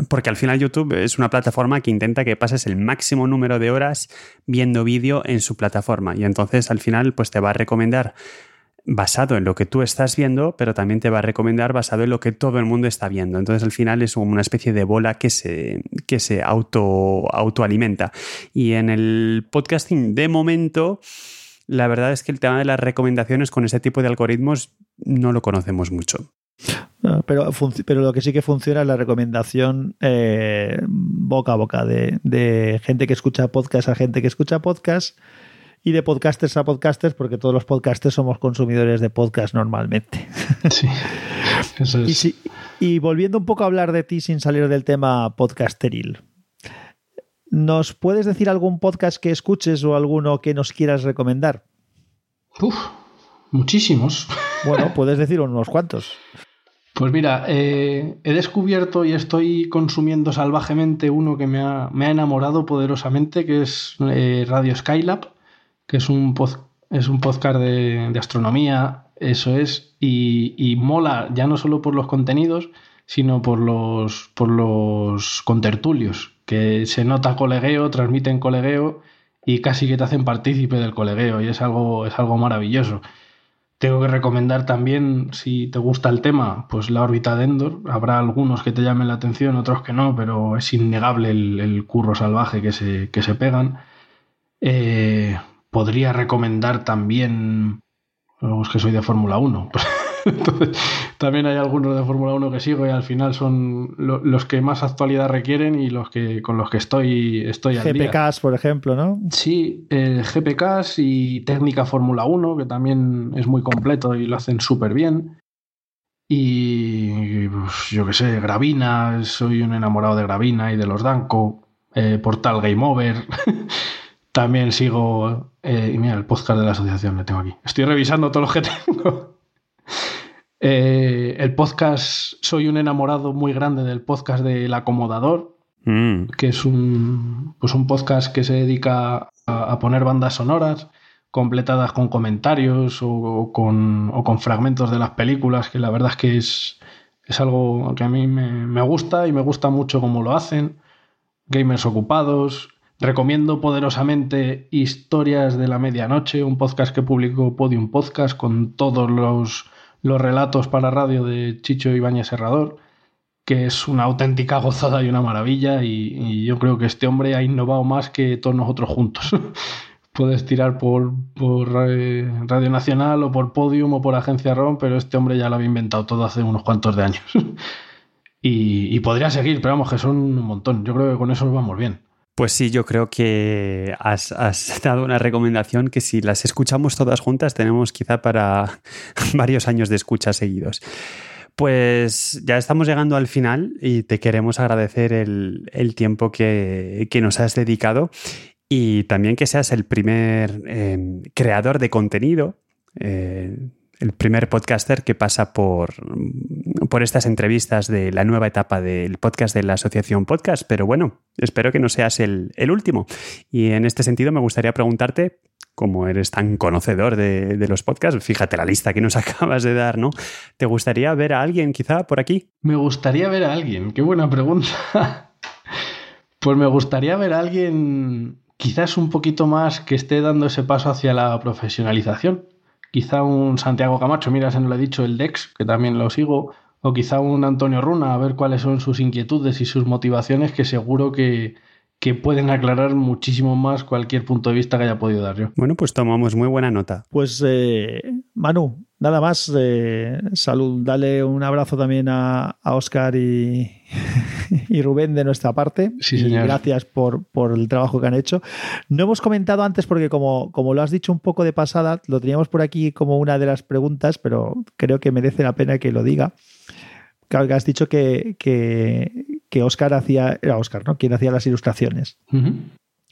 porque al final YouTube es una plataforma que intenta que pases el máximo número de horas viendo vídeo en su plataforma y entonces al final pues te va a recomendar basado en lo que tú estás viendo, pero también te va a recomendar basado en lo que todo el mundo está viendo. Entonces al final es una especie de bola que se, que se auto, autoalimenta. Y en el podcasting de momento, la verdad es que el tema de las recomendaciones con ese tipo de algoritmos no lo conocemos mucho. Pero, pero lo que sí que funciona es la recomendación eh, boca a boca de, de gente que escucha podcast a gente que escucha podcast y de podcasters a podcasters, porque todos los podcasters somos consumidores de podcast normalmente. Sí, eso es. y, si, y, volviendo un poco a hablar de ti sin salir del tema podcasteril, ¿nos puedes decir algún podcast que escuches o alguno que nos quieras recomendar? Uf, muchísimos. Bueno, puedes decir unos cuantos. Pues mira, eh, he descubierto y estoy consumiendo salvajemente uno que me ha, me ha enamorado poderosamente, que es eh, Radio Skylab que es un, es un podcast de, astronomía, eso es, y, y, mola ya no solo por los contenidos, sino por los, por los contertulios, que se nota colegueo, transmiten colegueo y casi que te hacen partícipe del colegueo, y es algo, es algo maravilloso. Tengo que recomendar también, si te gusta el tema, pues la órbita de Endor. Habrá algunos que te llamen la atención, otros que no, pero es innegable el, el curro salvaje que se, que se pegan. Eh, podría recomendar también. Es que soy de Fórmula 1. Entonces, también hay algunos de Fórmula 1 que sigo y al final son lo, los que más actualidad requieren y los que con los que estoy, estoy al GPKs, día. por ejemplo, ¿no? Sí, eh, GPKs y Técnica Fórmula 1, que también es muy completo y lo hacen súper bien. Y pues, yo que sé, Gravina, soy un enamorado de Gravina y de los Danco, eh, Portal Game Over. También sigo. Eh, y mira, el podcast de la asociación le tengo aquí. Estoy revisando todos los que tengo. eh, el podcast. Soy un enamorado muy grande del podcast del Acomodador. Mm. Que es un. Pues un podcast que se dedica a, a poner bandas sonoras completadas con comentarios o, o, con, o, con, fragmentos de las películas, que la verdad es que es, es algo que a mí me, me gusta y me gusta mucho cómo lo hacen. Gamers ocupados, Recomiendo poderosamente Historias de la Medianoche, un podcast que publicó Podium Podcast con todos los, los relatos para radio de Chicho Ibáñez Serrador, que es una auténtica gozada y una maravilla. Y, yo creo que este hombre ha innovado más que todos nosotros juntos. Puedes tirar por, por eh, Radio Nacional o por Podium o por Agencia ROM, pero este hombre ya lo había inventado todo hace unos cuantos de años. y, y podría seguir, pero vamos, que son un montón. Yo creo que con eso vamos bien. Pues sí, yo creo que has, dado una recomendación que si las escuchamos todas juntas tenemos quizá para varios años de escucha seguidos. Pues ya estamos llegando al final y te queremos agradecer el, tiempo que, que, nos has dedicado y también que seas el primer eh, creador de contenido. Eh, el primer podcaster que pasa por, por estas entrevistas de la nueva etapa del podcast de la Asociación Podcast, pero bueno, espero que no seas el, el último. Y en este sentido me gustaría preguntarte, como eres tan conocedor de, de, los podcasts, fíjate la lista que nos acabas de dar, ¿no? ¿Te gustaría ver a alguien quizá por aquí? Me gustaría ver a alguien, qué buena pregunta. pues me gustaría ver a alguien quizás un poquito más que esté dando ese paso hacia la profesionalización quizá un Santiago Camacho, mira, se nos lo he dicho, el Dex, que también lo sigo, o quizá un Antonio Runa, a ver cuáles son sus inquietudes y sus motivaciones, que seguro que, que pueden aclarar muchísimo más cualquier punto de vista que haya podido dar yo. Bueno, pues tomamos muy buena nota. Pues eh, Manu, nada más, eh, salud, dale un abrazo también a, a Oscar y, y, Rubén de nuestra parte. Sí, y gracias por, por, el trabajo que han hecho. No hemos comentado antes porque como, como lo has dicho un poco de pasada, lo teníamos por aquí como una de las preguntas, pero creo que merece la pena que lo diga. Claro, que has dicho que, que, que, Oscar hacía, era Oscar, ¿no? Quien hacía las ilustraciones. Uh -huh.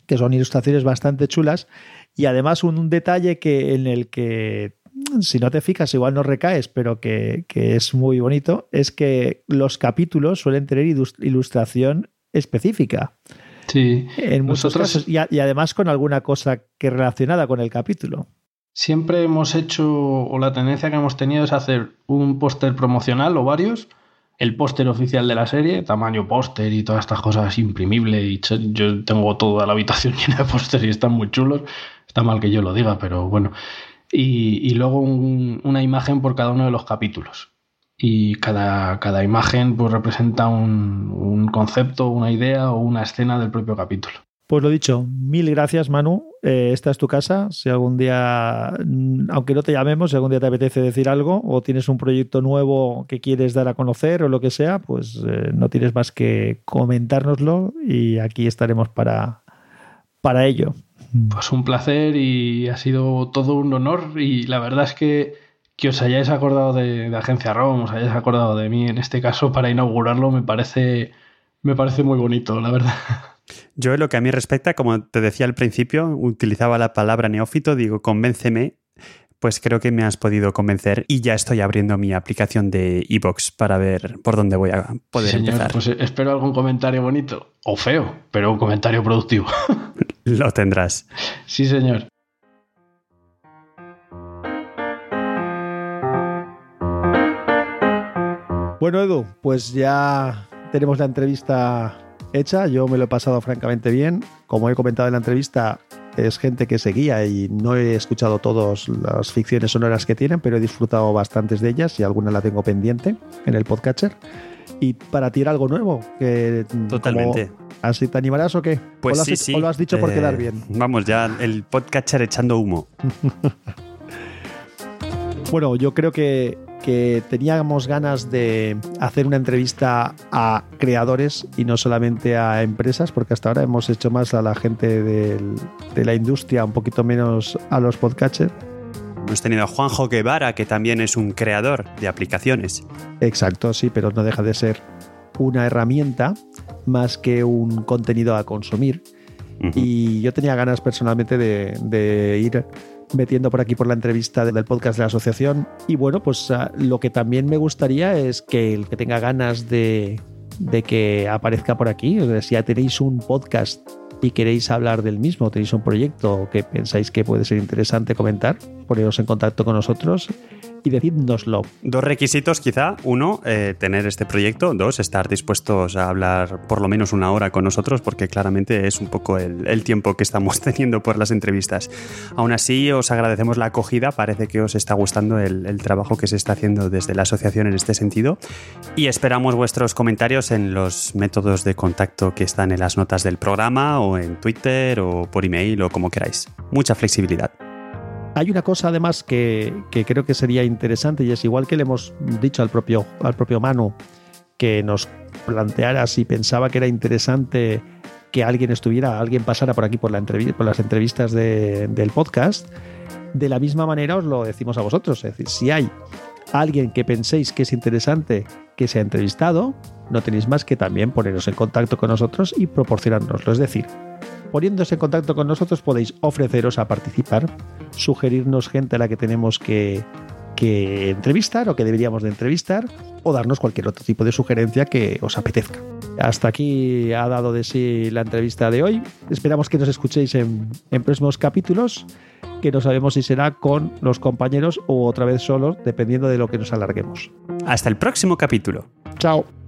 Que son ilustraciones bastante chulas. Y además un, un, detalle que, en el que, si no te fijas, igual no recaes, pero que, que es muy bonito, es que los capítulos suelen tener ilustración específica. Sí. En muchos Nosotros... casos. Y, y además con alguna cosa que relacionada con el capítulo. Siempre hemos hecho, o la tendencia que hemos tenido es hacer un póster promocional o varios el póster oficial de la serie, tamaño póster y todas estas cosas imprimible. Y yo tengo toda la habitación llena de pósters y están muy chulos. Está mal que yo lo diga, pero bueno. Y, y luego un, una imagen por cada uno de los capítulos. Y cada, cada imagen pues, representa un, un concepto, una idea o una escena del propio capítulo. Pues lo dicho, mil gracias Manu. Eh, esta es tu casa. Si algún día, aunque no te llamemos, si algún día te apetece decir algo o tienes un proyecto nuevo que quieres dar a conocer o lo que sea, pues eh, no tienes más que comentárnoslo y aquí estaremos para, para ello. Pues un placer y ha sido todo un honor y la verdad es que que os hayáis acordado de, de Agencia ROM, os hayáis acordado de mí en este caso para inaugurarlo me parece, me parece muy bonito, la verdad. Yo lo que a mí respecta, como te decía al principio, utilizaba la palabra neófito, digo, convénceme, pues creo que me has podido convencer y ya estoy abriendo mi aplicación de iBox para ver por dónde voy a poder Señor, empezar. Pues espero algún comentario bonito o feo, pero un comentario productivo. Lo tendrás. Sí, señor. Bueno, Edu, pues ya tenemos la entrevista hecha. Yo me lo he pasado francamente bien. Como he comentado en la entrevista, es gente que seguía y no he escuchado todas las ficciones sonoras que tienen, pero he disfrutado bastantes de ellas y alguna la tengo pendiente en el podcatcher. Y para ti era algo nuevo. Que, Totalmente. Como, ¿Así te animarás o qué? Pues ¿O lo has, sí, sí. ¿O lo has dicho por Eh, quedar bien? Vamos, ya el podcatcher echando humo. Bueno, yo creo que, que, teníamos ganas de hacer una entrevista a creadores y no solamente a empresas, porque hasta ahora hemos hecho más a la gente del, de la industria, un poquito menos a los podcatchers. Hemos tenido a Juanjo Guevara, que también es un creador de aplicaciones. Exacto, sí, pero no deja de ser una herramienta más que un contenido a consumir. Uh -huh. Y yo tenía ganas personalmente de, de ir metiendo por aquí por la entrevista del podcast de la asociación. Y bueno, pues uh, lo que también me gustaría es que el que tenga ganas de, de que aparezca por aquí, si ya tenéis un podcast y queréis hablar del mismo, tenéis un proyecto que pensáis que puede ser interesante comentar, poneros en contacto con nosotros y decídnoslo. Dos requisitos quizá. Uno, eh, tener este proyecto. Dos, estar dispuestos a hablar por lo menos una hora con nosotros porque claramente es un poco el, tiempo que estamos teniendo por las entrevistas. Aún así, os agradecemos la acogida. Parece que os está gustando el, el trabajo que se está haciendo desde la asociación en este sentido. Y esperamos vuestros comentarios en los métodos de contacto que están en las notas del programa o en Twitter o por email o como queráis. Mucha flexibilidad. Hay una cosa además que, creo que sería interesante y es igual que le hemos dicho al propio, al propio Manu que nos planteara si pensaba que era interesante que alguien estuviera, alguien pasara por aquí por, la por las entrevistas de, del podcast. De la misma manera os lo decimos a vosotros. Es decir, si hay alguien que penséis que es interesante que sea entrevistado, no tenéis más que también poneros en contacto con nosotros y proporcionárnoslo. Es decir, poniéndose en contacto con nosotros podéis ofreceros a participar, sugerirnos gente a la que tenemos que, que entrevistar o que deberíamos de entrevistar o darnos cualquier otro tipo de sugerencia que os apetezca. Hasta aquí ha dado de sí la entrevista de hoy. Esperamos que nos escuchéis en, en próximos capítulos, que no sabemos si será con los compañeros o otra vez solos, dependiendo de lo que nos alarguemos. Hasta el próximo capítulo. Chao.